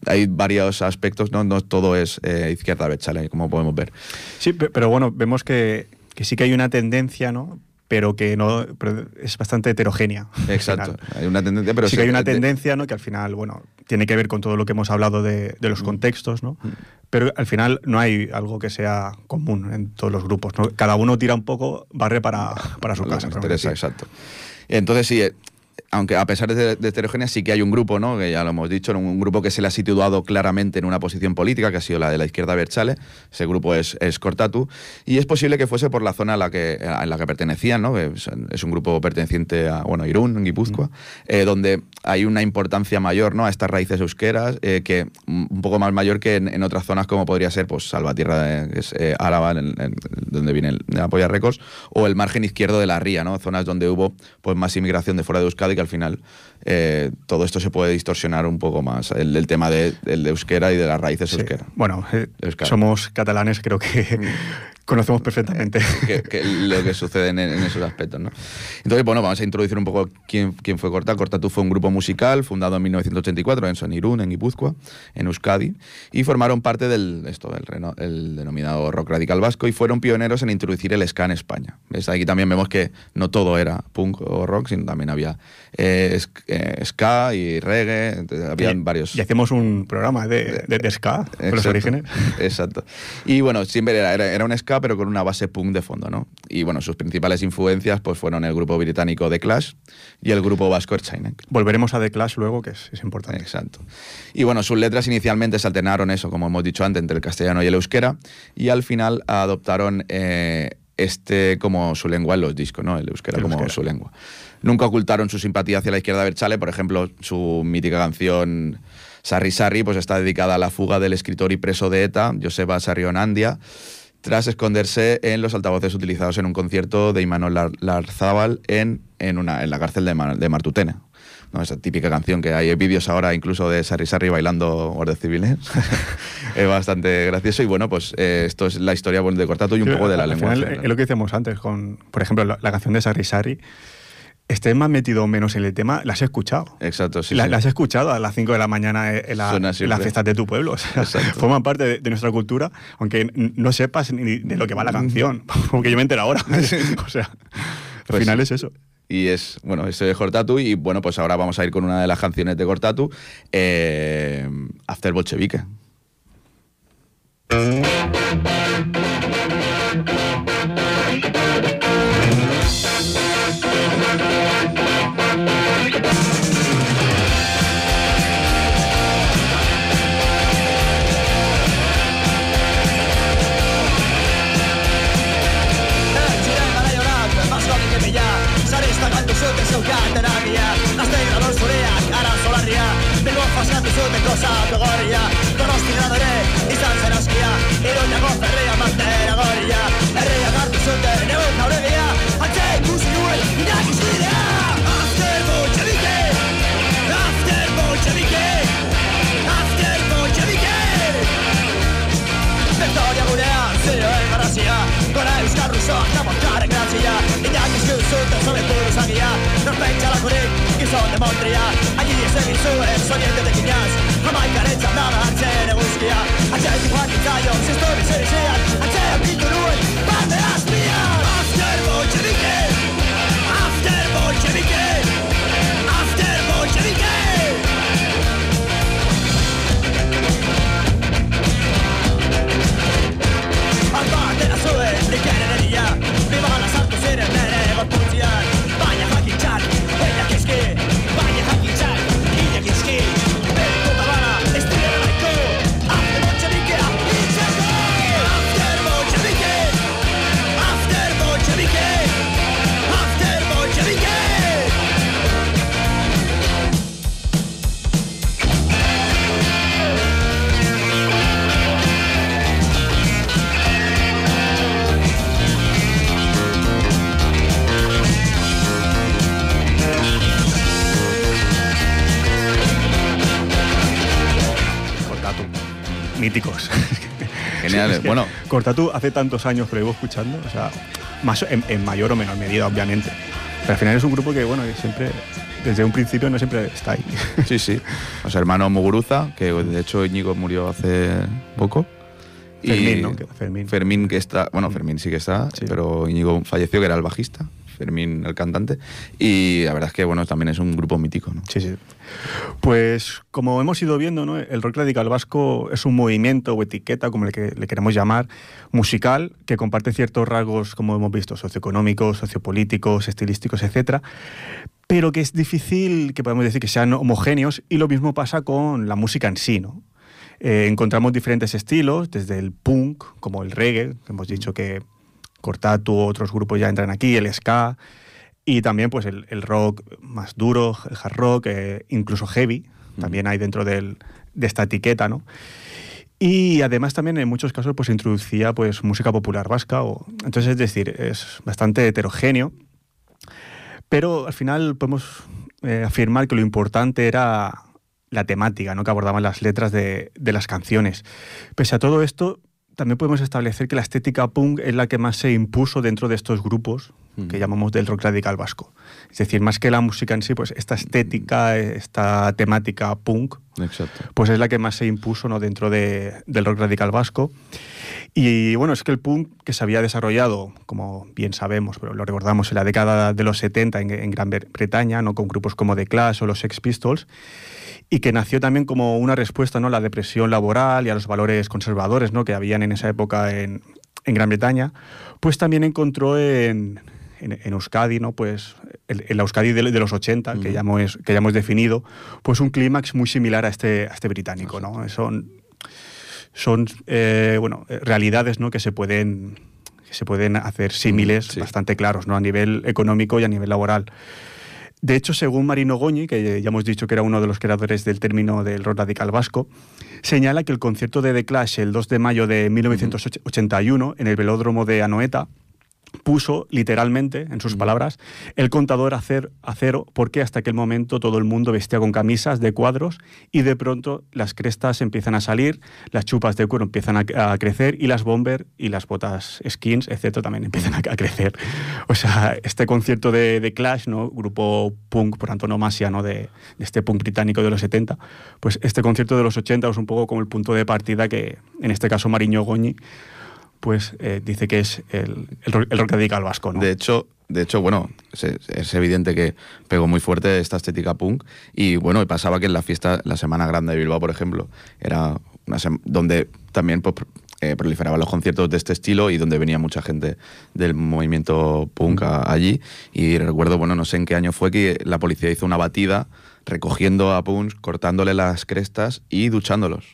Speaker 2: hay varios aspectos, ¿no? No todo es eh, izquierda bechale, como podemos ver.
Speaker 3: Sí, pero bueno, vemos que, que sí que hay una tendencia, ¿no? Pero que no pero es bastante heterogénea.
Speaker 2: Exacto. Hay una tendencia, pero
Speaker 3: sí, sí que hay una tendencia, ¿no? Que al final, bueno, tiene que ver con todo lo que hemos hablado de, de los mm. contextos, ¿no? Mm. Pero al final no hay algo que sea común en todos los grupos, ¿no? Cada uno tira un poco, barre para, [laughs] para su casa.
Speaker 2: Interesa, exacto. Entonces sí, aunque a pesar de, de heterogénea, sí que hay un grupo, ¿no? que ya lo hemos dicho, un grupo que se le ha situado claramente en una posición política, que ha sido la de la izquierda Berchale. Ese grupo es, es Cortatu. Y es posible que fuese por la zona a la que, en la que pertenecían, ¿no? Es, es un grupo perteneciente a bueno, Irún, en Guipúzcoa, mm. eh, donde hay una importancia mayor ¿no? a estas raíces euskeras, eh, que un poco más mayor que en, en, otras zonas como podría ser pues, Salvatierra, de, que es eh, Álava, en, en, donde viene el, la Polla Records, o el margen izquierdo de la Ría, ¿no? zonas donde hubo pues, más inmigración de fuera de Euskadi al final eh, todo esto se puede distorsionar un poco más. El, el tema de, el de euskera y de las raíces sí. euskera.
Speaker 3: Bueno, eh, euskera. somos catalanes, creo que, [laughs] conocemos perfectamente.
Speaker 2: que, que lo que sucede en, en esos aspectos, ¿no? Entonces, bueno, vamos a introducir un poco quién, quién fue Cortatu. Cortatu fue un grupo musical fundado en 1984 en Sonirún, en Guipúzcoa, en Euskadi, y formaron parte del, esto, reno- el denominado rock radical vasco y fueron pioneros en introducir el ska en España. ¿Ves? Aquí también vemos que no todo era punk o rock, sino también había eh, eh, ska y reggae, entonces, habían
Speaker 3: Y-
Speaker 2: varios...
Speaker 3: Y hacemos un programa de, de, de ska, de los
Speaker 2: Exacto,
Speaker 3: orígenes.
Speaker 2: Exacto. Y bueno, siempre era, era, era un ska, pero con una base punk de fondo, ¿no? Y bueno, sus principales influencias pues fueron el grupo británico The Clash y el grupo vasco Ertzainek.
Speaker 3: Volveremos a The Clash luego, que es, es importante.
Speaker 2: Exacto. Y bueno, sus letras inicialmente se alternaron eso, como hemos dicho antes, entre el castellano y el euskera, y al final adoptaron eh, este como su lengua en los discos, ¿no? El euskera
Speaker 3: El
Speaker 2: como su lengua. Nunca ocultaron su simpatía hacia la izquierda Berchale, por ejemplo, su mítica canción Sarri Sarri pues está dedicada a la fuga del escritor y preso de ETA, Joseba Sarrionandia, tras esconderse en los altavoces utilizados en un concierto de Imanol Lar- Larzábal en, en, una, en la cárcel de, de Martutene. ¿no? Esa típica canción que hay vídeos ahora incluso de Sarri Sarri bailando guardias civiles. [laughs] es bastante gracioso y bueno, pues eh, esto es la historia de Cortato y un
Speaker 3: Sí,
Speaker 2: poco de la lengua.
Speaker 3: es lo que decíamos antes, con, por ejemplo, la, la canción de Sarri Sarri. Estés más metido o menos en el tema, la has escuchado.
Speaker 2: Exacto, sí.
Speaker 3: la,
Speaker 2: sí.
Speaker 3: la has escuchado a las 5 de la mañana en, la- las fiestas de tu pueblo. O sea, forman parte de, de nuestra cultura, aunque no sepas ni de lo que va la canción. [laughs] Porque yo me entero ahora. [laughs] o sea, al
Speaker 2: Pues
Speaker 3: final
Speaker 2: sí.
Speaker 3: es eso.
Speaker 2: Y es, bueno, ese es Cortatu. Y bueno, pues ahora vamos a ir con una de las canciones de Cortatu, eh, After Bolchevique.
Speaker 5: centenaria Azteira don zureak, ara solarria. Bilbo fasatu zuten goza gogoria Donosti ere, izan zen askia. Iruñako ferria bandera goria. Herria gartu zuten, egun nauregia Atxe ikusi nuen, inak izkidea Azter bolchevike Azter bolchevike Azter bolchevike Victoria gurea zioen garrazia Gora euskal ruzoak namotkaren grazia. Inak izkuzuten zobe buruzagia Norpentsa lakurik, gizon de Montria Allí ez egin zuen, soñete de kiñaz Jamaikaren txandara hartzen eguzkia Atxetik joan nintzaion, ziztu bizirizian Atxean bildu nuen, bande azpia After Bolshevike After Bolshevike After Bolshevike Nere gorputzian Baina jakintzan,
Speaker 2: Genial,
Speaker 3: Es que
Speaker 2: bueno.
Speaker 3: Cortatu hace tantos años que lo llevo escuchando, o sea, más en, en mayor o menor medida, obviamente. Pero al final es un grupo que, bueno, que siempre, desde un principio, no siempre está ahí. [laughs]
Speaker 2: Sí, sí. Los hermanos Muguruza, que de hecho Íñigo murió hace poco.
Speaker 3: Fermín, ¿no? Que- Fermín.
Speaker 2: Fermín que está, bueno, Fermín sí que está,
Speaker 3: Sí.
Speaker 2: pero Íñigo falleció, que era el bajista. Fermín el cantante. Y la verdad es que, bueno, también es un grupo mítico.
Speaker 3: Sí, sí. Pues como hemos ido viendo, ¿no? el rock radical vasco es un movimiento o etiqueta, como le, que- le queremos llamar, musical, que comparte ciertos rasgos, como hemos visto, socioeconómicos, sociopolíticos, estilísticos, etcétera, pero que es difícil que podemos decir que sean homogéneos y lo mismo pasa con la música en sí, ¿no? Eh, encontramos diferentes estilos, desde el punk, como el reggae, que hemos dicho que Cortatu, otros grupos ya entran aquí, el ska, y también pues el, el rock más duro, el hard rock, eh, incluso heavy, también hay dentro del- de esta etiqueta, ¿no? Y además también en muchos casos pues introducía pues música popular vasca, o, entonces es decir, es bastante heterogéneo, pero al final podemos eh, afirmar que lo importante era la temática ¿no? que abordaban las letras de, de las canciones. Pese a todo esto, también podemos establecer que la estética punk es la que más se impuso dentro de estos grupos que llamamos del rock radical vasco. Es decir, más que la música en sí, pues esta estética, esta temática punk,
Speaker 2: Exacto.
Speaker 3: pues es la que más se impuso ¿no? dentro de- del rock radical vasco. Y bueno, es que el punk que se había desarrollado, como bien sabemos, pero lo recordamos en la década de los 70 en, en Gran Bre- Bretaña, ¿no? con grupos como The Clash o los Sex Pistols, y que nació también como una respuesta ¿no? a la depresión laboral y a los valores conservadores ¿no? que habían en esa época en, en Gran Bretaña, pues también encontró en, en, en Euskadi, ¿no? pues el, el Euskadi de, de los 80, que, ya hemos, que ya hemos definido, pues un clímax muy similar a este, a este británico. ¿no? Son, son eh, bueno, eh, realidades ¿no? que se pueden que se pueden hacer símiles
Speaker 2: sí.
Speaker 3: bastante claros ¿no? a nivel económico y a nivel laboral. De hecho, según Marino Goñi, que ya hemos dicho que era uno de los creadores del término del rock radical vasco, señala que el concierto de The Clash el 2 de mayo de 1981 en el velódromo de Anoeta puso literalmente, en sus palabras, el contador a, cer- a cero porque hasta aquel momento todo el mundo vestía con camisas de cuadros y de pronto las crestas empiezan a salir, las chupas de cuero empiezan a, a crecer y las bomber y las botas skins, etcétera, también empiezan a, a crecer. O sea, este concierto de, de Clash, ¿no? grupo punk por antonomasia ¿no? de, de este punk británico de los 70, pues este concierto de los 80 es un poco como el punto de partida que en este caso Mariño Goñi pues eh, dice que es el, el, rock- el rock radical vasco, ¿no?
Speaker 2: De hecho, de hecho, bueno, es, evidente que pegó muy fuerte esta estética punk y bueno, pasaba que en la fiesta, la Semana Grande de Bilbao, por ejemplo, era donde también pues, eh, proliferaban los conciertos de este estilo y donde venía mucha gente del movimiento punk allí y recuerdo, bueno, no sé en qué año fue que la policía hizo una batida recogiendo a punks, cortándole las crestas y duchándolos.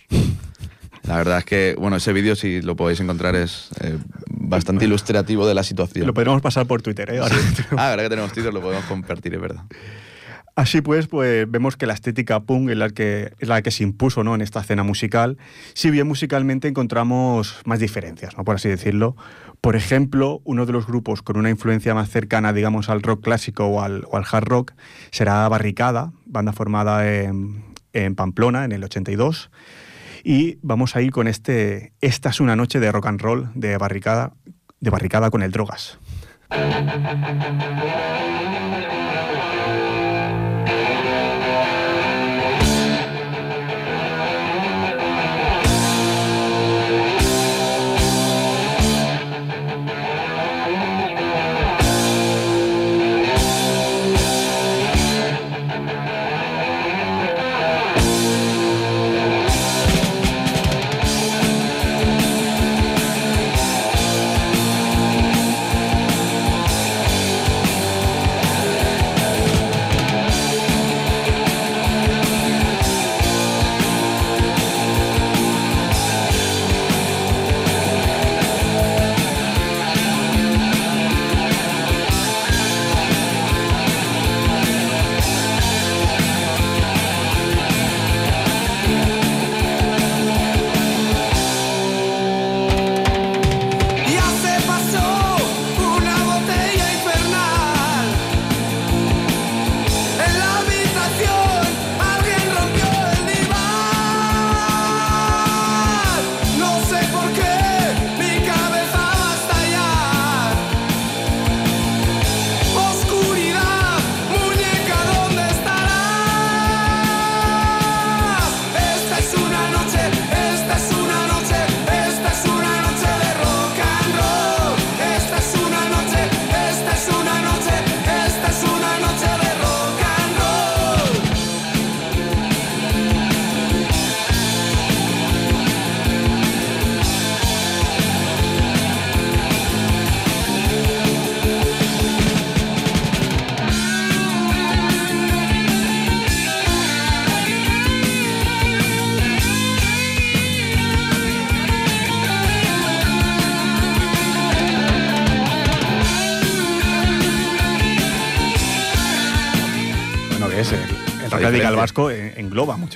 Speaker 2: La verdad es que, bueno, ese vídeo, si lo podéis encontrar, es eh, bastante ilustrativo de la situación.
Speaker 3: Lo podremos pasar por Twitter, ¿eh? Ahora. [laughs]
Speaker 2: Ah, ahora que tenemos Twitter lo podemos compartir, es verdad.
Speaker 3: Así pues, pues vemos que la estética punk es la que, es la que se impuso ¿no? en esta escena musical, si bien musicalmente encontramos más diferencias, ¿no? por así decirlo. Por ejemplo, uno de los grupos con una influencia más cercana, digamos, al rock clásico o al, o al hard rock será Barricada, banda formada en, en Pamplona en el 82. Y vamos a ir con este Esta es una noche de rock and roll de Barricada, de Barricada con el Drogas.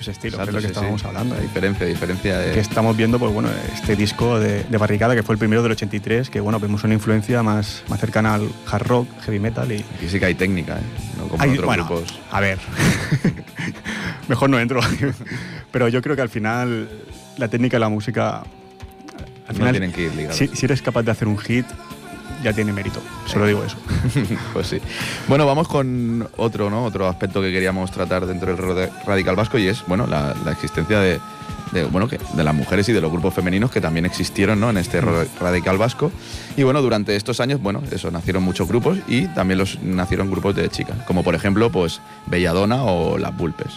Speaker 3: Muchos estilos, que es lo que
Speaker 2: sí, sí.
Speaker 3: estábamos hablando.
Speaker 2: La diferencia, diferencia de...
Speaker 3: que estamos viendo pues bueno este disco de, de Barricada que fue el primero del 83 que bueno vemos una influencia más, más cercana al hard rock heavy metal y
Speaker 2: Aquí sí que hay técnica, ¿eh? No como
Speaker 3: Hay-
Speaker 2: otros
Speaker 3: bueno,
Speaker 2: grupos.
Speaker 3: a ver [laughs] mejor no entro [laughs] pero yo creo que al final la técnica de la música Al
Speaker 2: no
Speaker 3: final,
Speaker 2: tienen que ir ligados.
Speaker 3: Si, si eres capaz de hacer un hit, ya tiene mérito. Solo digo eso. [laughs]
Speaker 2: pues sí. Bueno, vamos con otro, ¿no? Otro aspecto que queríamos tratar dentro del radical vasco y es, bueno, la, la existencia de, de, bueno, que, de las mujeres y de los grupos femeninos que también existieron, ¿no? En este ro- radical vasco. Y bueno, durante estos años, bueno, eso, nacieron muchos grupos y también los nacieron grupos de chicas, como por ejemplo, pues Belladona o Las Bulpes.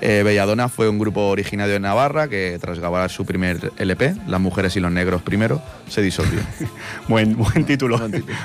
Speaker 2: Eh, Belladona fue un grupo originario de Navarra que tras grabar su primer LP, Las mujeres y los negros primero, se disolvió. [laughs]
Speaker 3: Buen, buen título.
Speaker 2: Buen título.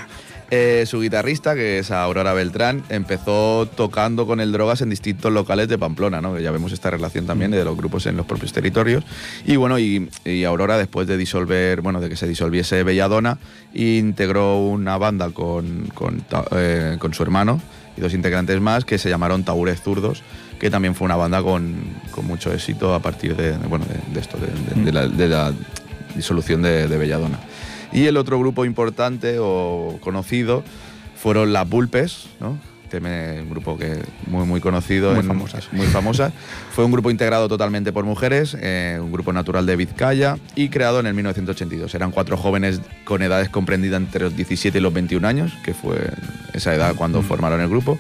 Speaker 2: Eh, su guitarrista, que es Aurora Beltrán, empezó tocando con el drogas en distintos locales de Pamplona, ¿no? Ya vemos esta relación también de los grupos en los propios territorios. Y bueno, y, y Aurora, después de disolver, bueno, de que se disolviese Belladona, integró una banda con, con, eh, con su hermano y dos integrantes más que se llamaron Taures Zurdos, que también fue una banda con, con mucho éxito a partir de, bueno, de, de esto, de, de- de la, de la disolución de, Belladona. Y el otro grupo importante o conocido fueron las Bulpes, ¿no? Un grupo que muy muy conocido,
Speaker 3: Muy
Speaker 2: en-
Speaker 3: famosas.
Speaker 2: muy famosas. Fue un grupo integrado totalmente por mujeres, eh, un grupo natural de Vizcaya y creado en el 1982. Eran cuatro jóvenes con edades comprendidas entre los 17 y los 21 años, que fue esa edad cuando formaron el grupo.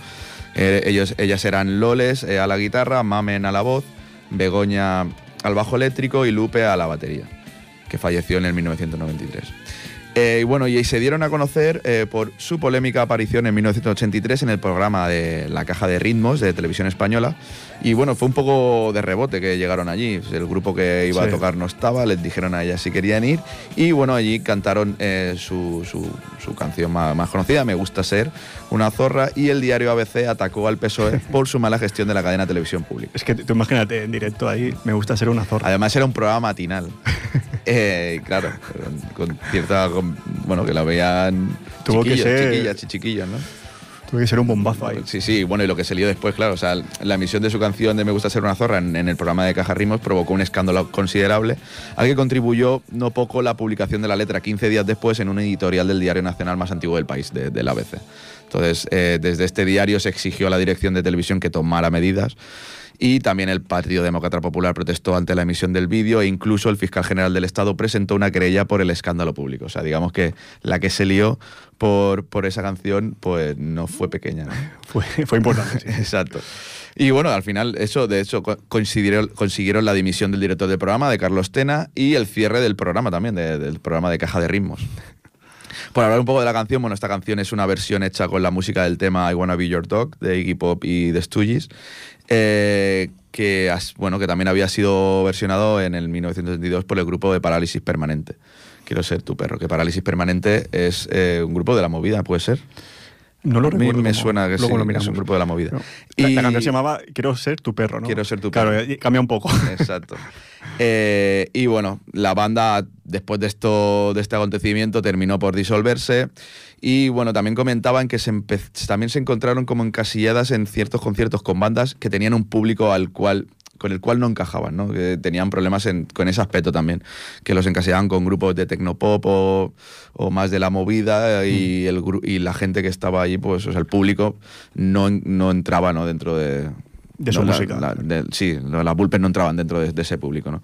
Speaker 2: Eh, ellos, ellas eran Loles eh, a la guitarra, Mamen a la voz, Begoña al bajo eléctrico y Lupe a la batería, que falleció en el 1993. Eh, y bueno, y se dieron a conocer por su polémica aparición en 1983 en el programa de La Caja de Ritmos de Televisión Española. Y bueno, fue un poco de rebote que llegaron allí. El grupo que iba
Speaker 3: Sí.
Speaker 2: a tocar no estaba, les dijeron a ellas si querían ir. Y bueno, allí cantaron eh, su, su- su canción más, más conocida, Me gusta ser una zorra. Y el diario ABC atacó al PSOE [laughs] por su mala gestión de la cadena de televisión pública.
Speaker 3: Es que tú imagínate en directo ahí, me gusta ser una zorra.
Speaker 2: Además era un programa matinal. [laughs] Eh, claro, con, con cierta... con- bueno, que la veían
Speaker 3: Tuvo que ser-
Speaker 2: chiquillas chiquillos, ¿no?
Speaker 3: Tuve que ser un bombazo ahí.
Speaker 2: Sí, sí, bueno, y lo que se lió después, claro, o sea, la emisión de su canción de Me gusta ser una zorra en, el programa de Caja Rimos provocó un escándalo considerable, al que contribuyó no poco la publicación de la letra 15 días después en un editorial del diario nacional más antiguo del país, de- del ABC. Entonces, eh, desde este diario se exigió a la dirección de televisión que tomara medidas y también el Partido Demócrata Popular protestó ante la emisión del vídeo e incluso el fiscal general del Estado presentó una querella por el escándalo público. O sea, digamos que la que se lió por, por esa canción pues no fue pequeña. ¿no? [laughs]
Speaker 3: Fue, fue importante. sí. [laughs]
Speaker 2: Exacto. Y bueno, al final, eso, de hecho, co- consiguieron, consiguieron la dimisión del director del programa, de Carlos Tena, y el cierre del programa también, de- del programa de Caja de Ritmos. Por hablar un poco de la canción, bueno, esta canción es una versión hecha con la música del tema I Wanna Be Your Dog de Iggy Pop y The Stooges, eh, que, bueno, que también había sido versionado en el 1972 por el grupo de Parálisis Permanente. Quiero ser tu perro, que Parálisis Permanente es eh, un grupo de la movida, ¿puede ser?
Speaker 3: No lo
Speaker 2: A mí
Speaker 3: recuerdo.
Speaker 2: me suena que sí,
Speaker 3: lo
Speaker 2: es un grupo de la movida.
Speaker 3: No. La,
Speaker 2: Y-
Speaker 3: la canción se llamaba Quiero ser tu perro, ¿no?
Speaker 2: Quiero ser tu
Speaker 3: Claro,
Speaker 2: perro.
Speaker 3: y cambia un poco. [laughs]
Speaker 2: Exacto. Eh, y bueno, la banda después de esto, de este acontecimiento, terminó por disolverse. Y bueno, también comentaban que se también se encontraron como encasilladas en ciertos conciertos con bandas que tenían un público al cual con el cual no encajaban, ¿no? que tenían problemas en- con ese aspecto también, que los encasillaban con grupos de tecnopop o, o más de la movida y, el, gru- y la gente que estaba allí, pues o sea, el público no, no entraba ¿no? dentro de,
Speaker 3: De su
Speaker 2: no,
Speaker 3: música.
Speaker 2: la- de- sí, las Bulpes no entraban dentro de, de ese público, ¿no?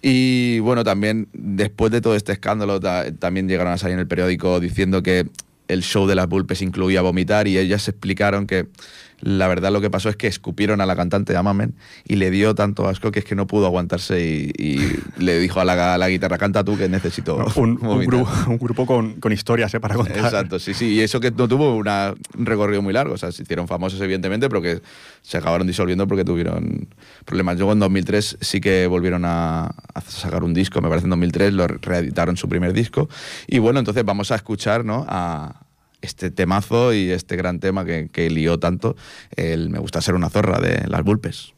Speaker 2: Y bueno, también después de todo este escándalo, ta- también llegaron a salir en el periódico diciendo que el show de las Bulpes incluía vomitar y ellas explicaron que la verdad lo que pasó es que escupieron a la cantante a Mamen y le dio tanto asco que es que no pudo aguantarse y, y [laughs] le dijo a la, a la guitarra, canta tú que necesito
Speaker 3: un, [laughs] un
Speaker 2: vomitar".
Speaker 3: grupo, [laughs] un grupo con, con historias ¿eh? para contar.
Speaker 2: Exacto, sí, sí. Y eso que no tuvo una- un recorrido muy largo. O sea, se hicieron famosos, evidentemente, pero que se acabaron disolviendo porque tuvieron problemas. Luego en 2003 sí que volvieron a, a sacar un disco, me parece en 2003, lo reeditaron su primer disco. Y bueno, entonces vamos a escuchar ¿no? a este temazo y este gran tema que, lió tanto, el Me gusta ser una zorra de las Bulpes.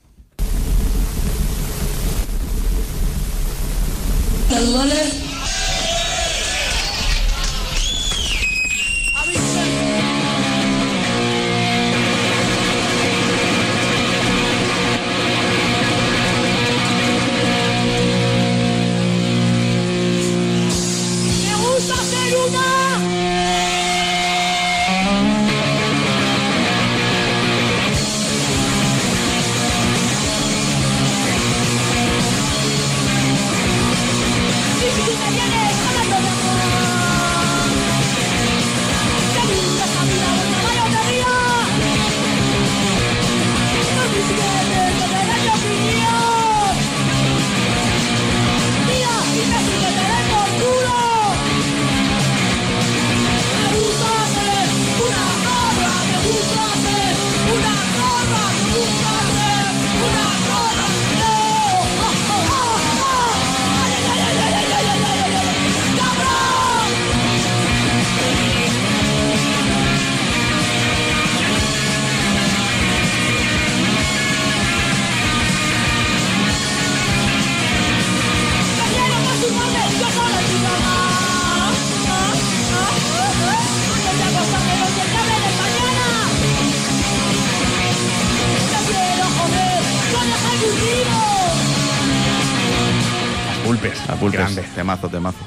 Speaker 2: Temazo, temazo.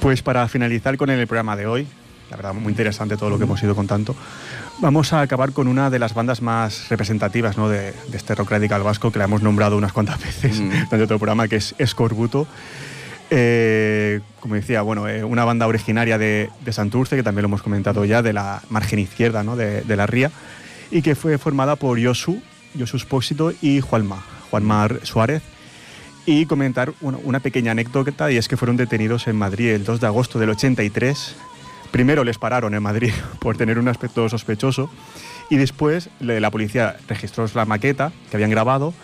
Speaker 3: Pues para finalizar con el programa de hoy, la verdad muy interesante todo lo que hemos ido contando, vamos a acabar con una de las bandas más representativas ¿no? de, de este rock radical vasco que la hemos nombrado unas cuantas veces
Speaker 2: Mm. [laughs]
Speaker 3: durante todo el programa, que es Escorbuto. Eh, como decía, bueno, eh, una banda originaria de, de Santurce, que también lo hemos comentado ya, de la margen izquierda ¿no? de, de la ría, y que fue formada por Yosu, Yosu Espósito y Juanma, Juanma Suárez, y comentar una pequeña anécdota y es que fueron detenidos en Madrid el 2 de agosto del 83. Primero les pararon en Madrid [laughs] por tener un aspecto sospechoso y después la policía registró la maqueta que habían grabado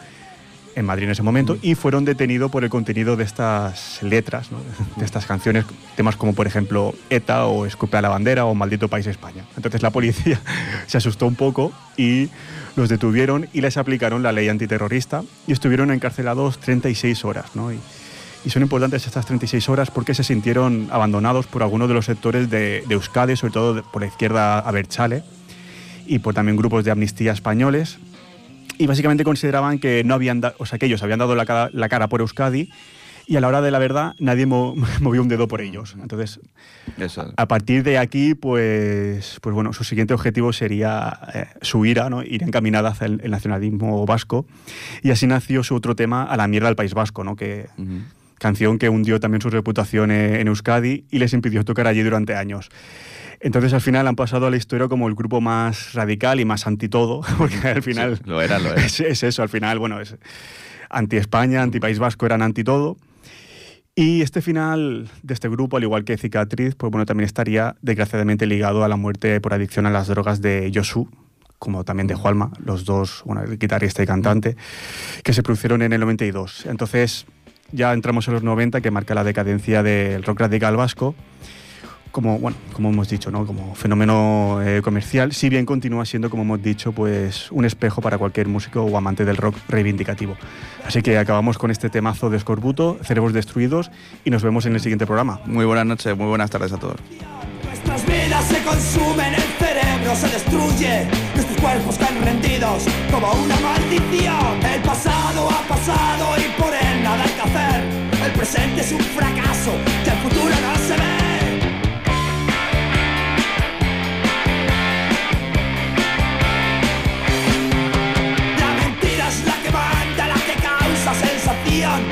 Speaker 3: en Madrid en ese momento y fueron detenidos por el contenido de estas letras, ¿no? de estas canciones, temas como por ejemplo ETA o Escupe a la bandera o Maldito País España. Entonces la policía [laughs] se asustó un poco y los detuvieron y les aplicaron la ley antiterrorista y estuvieron encarcelados 36 horas. ¿no? Y, y son importantes estas 36 horas porque se sintieron abandonados por algunos de los sectores de, de Euskadi, sobre todo por la izquierda Abertzale y por también grupos de amnistía españoles y básicamente consideraban que no habían da- o sea, que ellos habían dado la cara, la cara por Euskadi y a la hora de la verdad nadie mo- [laughs] movió un dedo por ellos. Entonces,
Speaker 2: Eso.
Speaker 3: a partir de aquí, pues, pues bueno, su siguiente objetivo sería eh, su ira, ¿no? ir encaminada hacia el, el nacionalismo vasco. Y así nació su otro tema, A la mierda al País Vasco, ¿no? que,
Speaker 2: Ujú.
Speaker 3: canción que hundió también su reputación eh, en Euskadi y les impidió tocar allí durante años. Entonces al final han pasado a la historia como el grupo más radical y más anti todo, [laughs] porque al final
Speaker 2: Sí, lo era, lo era.
Speaker 3: es, es eso, al final, bueno, es anti España, anti País Vasco, eran anti todo. Y este final de este grupo, al igual que Cicatriz, pues bueno, también estaría desgraciadamente ligado a la muerte por adicción a las drogas de Yosu, como también de Jualma, los dos, bueno, el guitarrista y cantante, que se produjeron en el 92. Entonces ya entramos en los 90, que marca la decadencia del rock radical vasco, como, bueno, como hemos dicho, ¿no? como fenómeno eh, comercial, si bien continúa siendo, como hemos dicho, pues un espejo para cualquier músico o amante del rock reivindicativo. Así que acabamos con este temazo de Escorbuto, Cerebros Destruidos, y nos vemos en el siguiente programa.
Speaker 2: Muy buenas noches, muy buenas tardes a todos.
Speaker 6: Nuestras vidas se consumen, el cerebro se destruye, nuestros cuerpos caen rendidos como una maldición. El pasado ha pasado y por él nada hay que hacer. El presente es un fracaso, ya el futuro no se ve. Leon